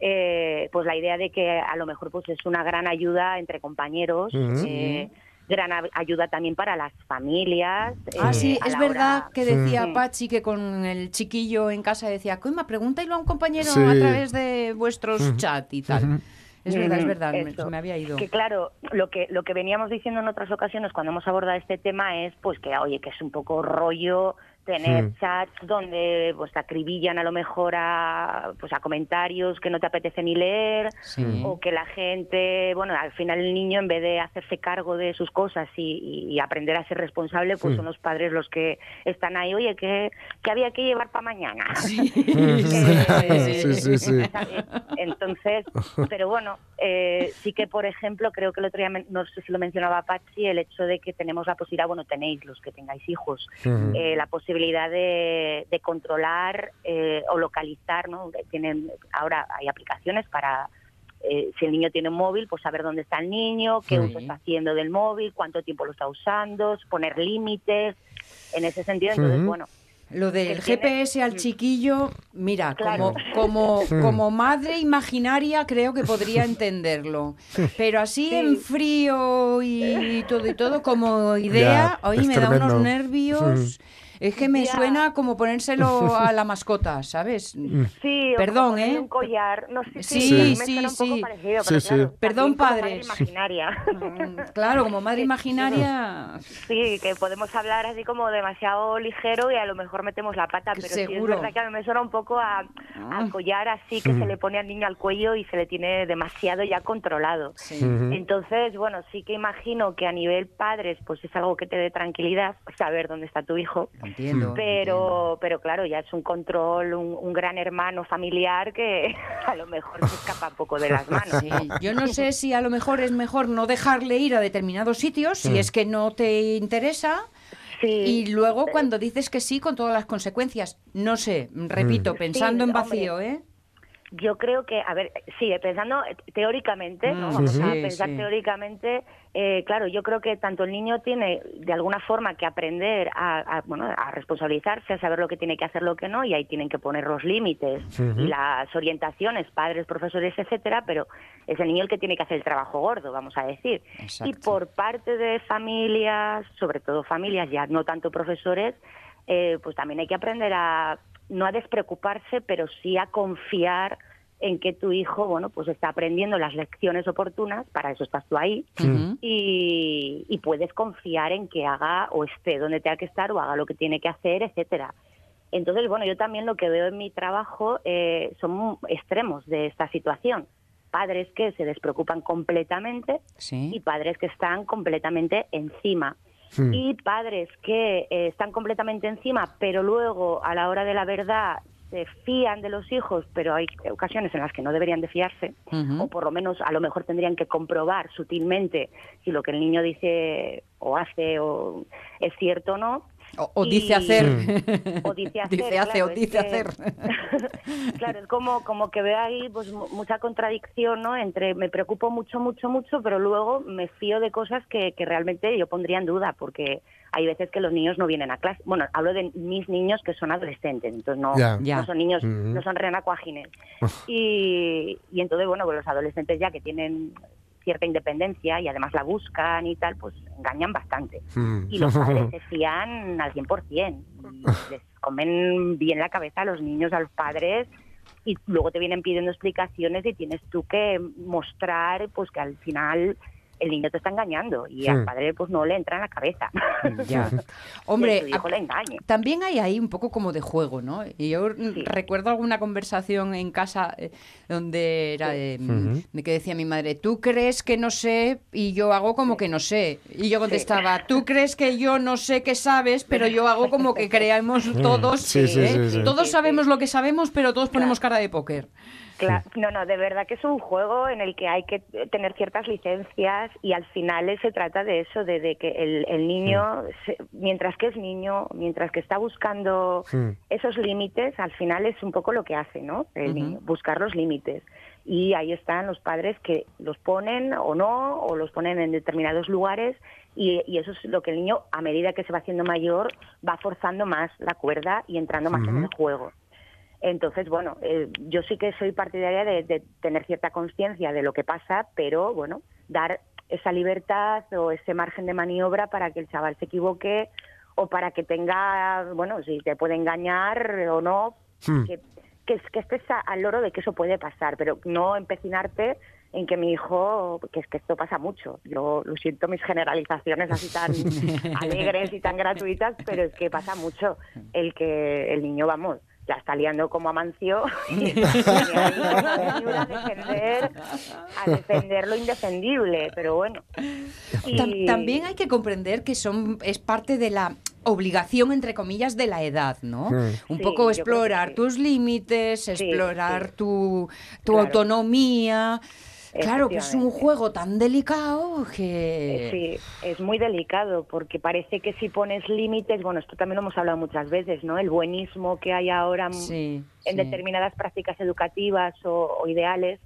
eh, pues la idea de que a lo mejor pues es una gran ayuda entre compañeros, Ujú. eh, gran a- ayuda también para las familias. Ah, eh, sí, es verdad hora- que decía. Pachi que con el chiquillo en casa decía, coima, pregúntalo a un compañero Sí. a través de vuestros Ujú. chat y tal. Es verdad, es verdad, me había ido. Que claro, lo que lo que veníamos diciendo en otras ocasiones cuando hemos abordado este tema es pues que oye, que es un poco rollo tener Mm. chats donde pues acribillan a lo mejor a pues a comentarios que no te apetece ni leer Sí. o que la gente, bueno, al final el niño en vez de hacerse cargo de sus cosas y, y- y aprender a ser responsable, pues son los padres los que están ahí, oye, que, que había que llevar para mañana. Sí, sí, sí. Entonces, pero bueno, eh, sí que, por ejemplo, creo que el otro día, no sé si lo mencionaba Pachi, el hecho de que tenemos la posibilidad, bueno, tenéis los que tengáis hijos, eh, la posibilidad de, de controlar eh, o localizar, ¿no? Tienen, ahora hay aplicaciones para, eh, si el niño tiene un móvil, pues saber dónde está el niño, qué Sí. uso está haciendo del móvil, cuánto tiempo lo está usando, poner límites, en ese sentido, entonces, bueno, Lo del GPS al chiquillo, mira, Claro. como, como, Mm. como madre imaginaria creo que podría entenderlo. Pero así en frío y todo y todo, como idea, hoy me da unos nervios. Es que me Ya. suena como ponérselo a la mascota, ¿sabes? Sí, o Perdón, como ponerle ¿eh? un collar. No sé Sí, sí, a mí me sí, suena un poco sí. parecido, Sí, pero sí. claro, Perdón, también como madre padres. imaginaria. Mm, Claro, como madre imaginaria. Sí, que podemos hablar así como demasiado ligero y a lo mejor metemos la pata, pero sí es Seguro. verdad que a mí me suena un poco a, a collar así que se le pone al niño al cuello y se le tiene demasiado ya controlado. Sí. Entonces, bueno, sí que imagino que a nivel padres pues es algo que te dé tranquilidad, saber dónde está tu hijo. Entiendo. Pero, pero claro, ya es un control, un, un gran hermano familiar que a lo mejor se escapa un poco de las manos. Sí, yo no sé si a lo mejor es mejor no dejarle ir a determinados sitios si es que no te interesa. Sí. Y luego cuando dices que sí con todas las consecuencias. No sé, repito, pensando Sí, en hombre. vacío, ¿eh? Yo creo que, a ver, sí, pensando teóricamente, ¿no? Mm, Vamos sí, a pensar sí. teóricamente, eh, claro, yo creo que tanto el niño tiene de alguna forma que aprender a, a, bueno, a responsabilizarse, a saber lo que tiene que hacer, lo que no, y ahí tienen que poner los límites y las orientaciones, padres, profesores, etcétera, pero es el niño el que tiene que hacer el trabajo gordo, vamos a decir. Exacto. Y por parte de familias, sobre todo familias, ya no tanto profesores, eh, pues también hay que aprender a no a despreocuparse, pero sí a confiar en que tu hijo, bueno, pues está aprendiendo las lecciones oportunas, para eso estás tú ahí, y, y puedes confiar en que haga o esté donde tenga que estar o haga lo que tiene que hacer, etcétera. Entonces, bueno, yo también lo que veo en mi trabajo eh, son extremos de esta situación. Padres que se despreocupan completamente y Sí. padres que están completamente encima. Mm. Y padres que eh, están completamente encima, pero luego a la hora de la verdad se fían de los hijos, pero hay ocasiones en las que no deberían de fiarse, o por lo menos a lo mejor tendrían que comprobar sutilmente si lo que el niño dice o hace o es cierto o no. O, o Y- dice hacer. O dice hacer. Dice hace claro, o es dice que- hacer. claro, es como, como que veo ahí pues mu- mucha contradicción, ¿no? Entre me preocupo mucho, mucho, mucho, pero luego me fío de cosas que, que realmente yo pondría en duda, porque hay veces que los niños no vienen a clase. Bueno, hablo de mis niños que son adolescentes, entonces no, no son niños, no son renacuágines. y, y entonces, bueno, pues los adolescentes ya que tienen cierta independencia y además la buscan y tal, pues engañan bastante. Mm. Y los padres se fían al 100%. Y les comen bien la cabeza a los niños, a los padres, y luego te vienen pidiendo explicaciones y tienes tú que mostrar pues que al final el niño te está engañando y Sí. al padre pues no le entra en la cabeza. Ya. Hombre, tu hijo le engañe. También hay ahí un poco como de juego, ¿no? Y yo recuerdo alguna conversación en casa eh, donde era de, de que decía mi madre, tú crees que no sé y yo hago como que no sé. Y yo contestaba, tú crees que yo no sé que sabes, pero yo hago como que creamos todos. Sí, sí, ¿eh? sí, sí. Todos sabemos lo que sabemos, pero todos ponemos cara de póker. No, no, de verdad que es un juego en el que hay que tener ciertas licencias y al final se trata de eso, de, de que el, el niño, se- mientras que es niño, mientras que está buscando esos límites, al final es un poco lo que hace, ¿no? El niño, buscar los límites. Y ahí están los padres que los ponen o no, o los ponen en determinados lugares, y, y eso es lo que el niño, a medida que se va haciendo mayor, va forzando más la cuerda y entrando más en el juego. Entonces, bueno, eh, yo sí que soy partidaria de, de tener cierta conciencia de lo que pasa, pero bueno, dar esa libertad o ese margen de maniobra para que el chaval se equivoque o para que tenga, bueno, si te puede engañar o no, Hmm. que, que, que estés a- al loro de que eso puede pasar, pero no empecinarte en que mi hijo, que es que esto pasa mucho. Yo lo siento mis generalizaciones así tan alegres y tan gratuitas, pero es que pasa mucho el que el niño, vamos, ya está liando como Amancio y a defender, a defender lo indefendible, pero bueno. Y- También hay que comprender que son es parte de la obligación entre comillas de la edad, ¿no? Mm. Un poco explorar sí. tus límites, Sí, explorar sí. tu, tu Claro. autonomía. Claro que es un juego tan delicado que Sí, es muy delicado porque parece que si pones límites, bueno, esto también lo hemos hablado muchas veces, ¿no? El buenismo que hay ahora Sí, en sí. determinadas prácticas educativas o, o ideales,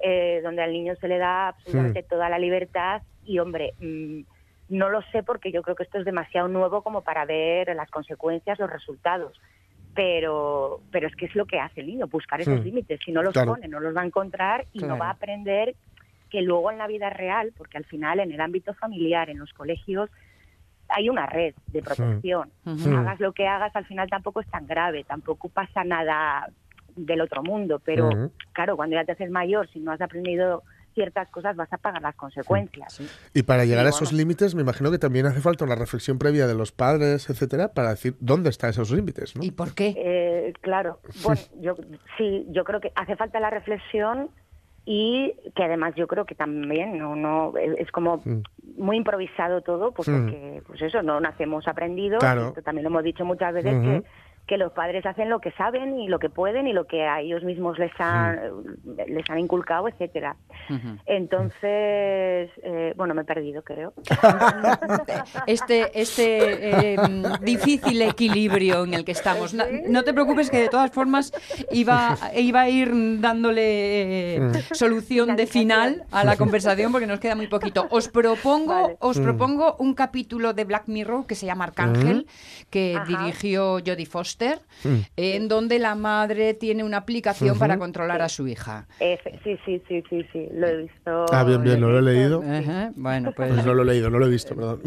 eh, donde al niño se le da absolutamente toda la libertad y, hombre, mm, no lo sé porque yo creo que esto es demasiado nuevo como para ver las consecuencias, los resultados. Pero, pero es que es lo que hace el niño, buscar esos Hmm. límites. Si no los Claro. pone, no los va a encontrar y no va a aprender que luego en la vida real, porque al final en el ámbito familiar, en los colegios, hay una red de protección. Ujú. Hagas lo que hagas, al final tampoco es tan grave, tampoco pasa nada del otro mundo, pero claro, cuando ya te haces mayor, si no has aprendido ciertas cosas, vas a pagar las consecuencias. Y para llegar a esos bueno. límites, me imagino que también hace falta una reflexión previa de los padres, etcétera, para decir dónde están esos límites, ¿no? ¿Y por qué? Eh, claro, bueno, yo sí, yo creo que hace falta la reflexión y que además yo creo que también no no es como Mm. muy improvisado todo, pues Mm. porque pues eso no nacemos aprendidos, Claro. esto también lo hemos dicho muchas veces que que los padres hacen lo que saben y lo que pueden y lo que a ellos mismos les han les han inculcado, etcétera. Entonces, eh, bueno, me he perdido, creo. este, este eh, difícil equilibrio en el que estamos. No, te preocupes que de todas formas iba, iba a ir dándole eh, solución de final a la conversación porque nos queda muy poquito. Os propongo, os Mm. propongo un capítulo de Black Mirror que se llama Arcángel, que Ajá. dirigió Jodie Foster, Mm. en donde la madre tiene una aplicación para controlar a su hija. Efe- sí, sí, sí, sí, sí, lo he visto. Ah, bien, bien, no lo he leído. Ajá, Bueno, pues Pues no lo he leído, no lo he visto, perdón.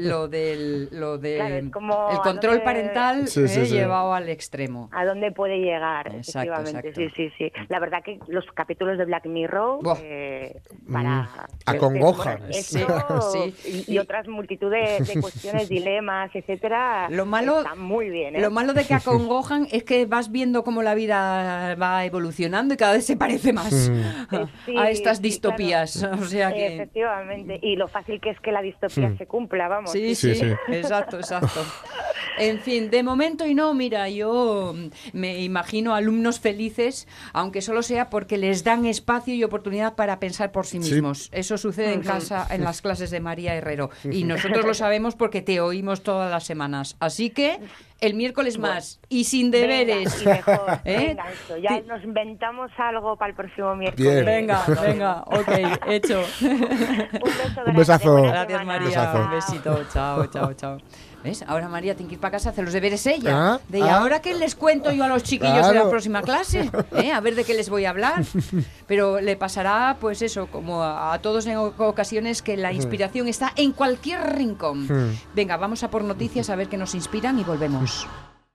lo del lo de Claro, es como el control dónde- parental Sí, sí, eh, sí. llevado al extremo. a dónde puede llegar, Exacto, efectivamente. exacto. Sí, sí, sí. La verdad que los capítulos de Black Mirror eh, para Mm. Bueno, Sí, y, y otras multitud de, de cuestiones, dilemas, etcétera. Lo malo- está muy bien. ¿eh? Lo malo de que acongojan es que vas viendo cómo la vida va evolucionando y cada vez se parece más a, Sí, a estas sí, distopías. claro. O sea que Efectivamente. Y lo fácil que es que la distopía se cumpla, vamos. Sí, sí, exacto, exacto. En fin, de momento y no, mira, yo me imagino alumnos felices, aunque solo sea porque les dan espacio y oportunidad para pensar por sí Sí. mismos. Eso sucede en casa, en las clases de María Herrero. Y nosotros lo sabemos porque te oímos todas las semanas. Así que el miércoles más y sin deberes. Venga, y mejor. ¿Eh? Venga, eso. Ya nos inventamos algo para el próximo miércoles. Bien. Venga, venga, ok, hecho. Un beso Un besazo. Gracias. María. besazo. Un besito. Chao, chao, chao. ¿Ves? Ahora María tiene que ir para casa a hacer los deberes ella. Ah, de ¿y ah. ahora qué les cuento yo a los chiquillos de la Claro. próxima clase? ¿Eh? A ver de qué les voy a hablar. Pero le pasará, pues eso, como a, a todos en ocasiones, que la inspiración está en cualquier rincón. Hmm. Venga, vamos a por noticias a ver qué nos inspiran y volvemos.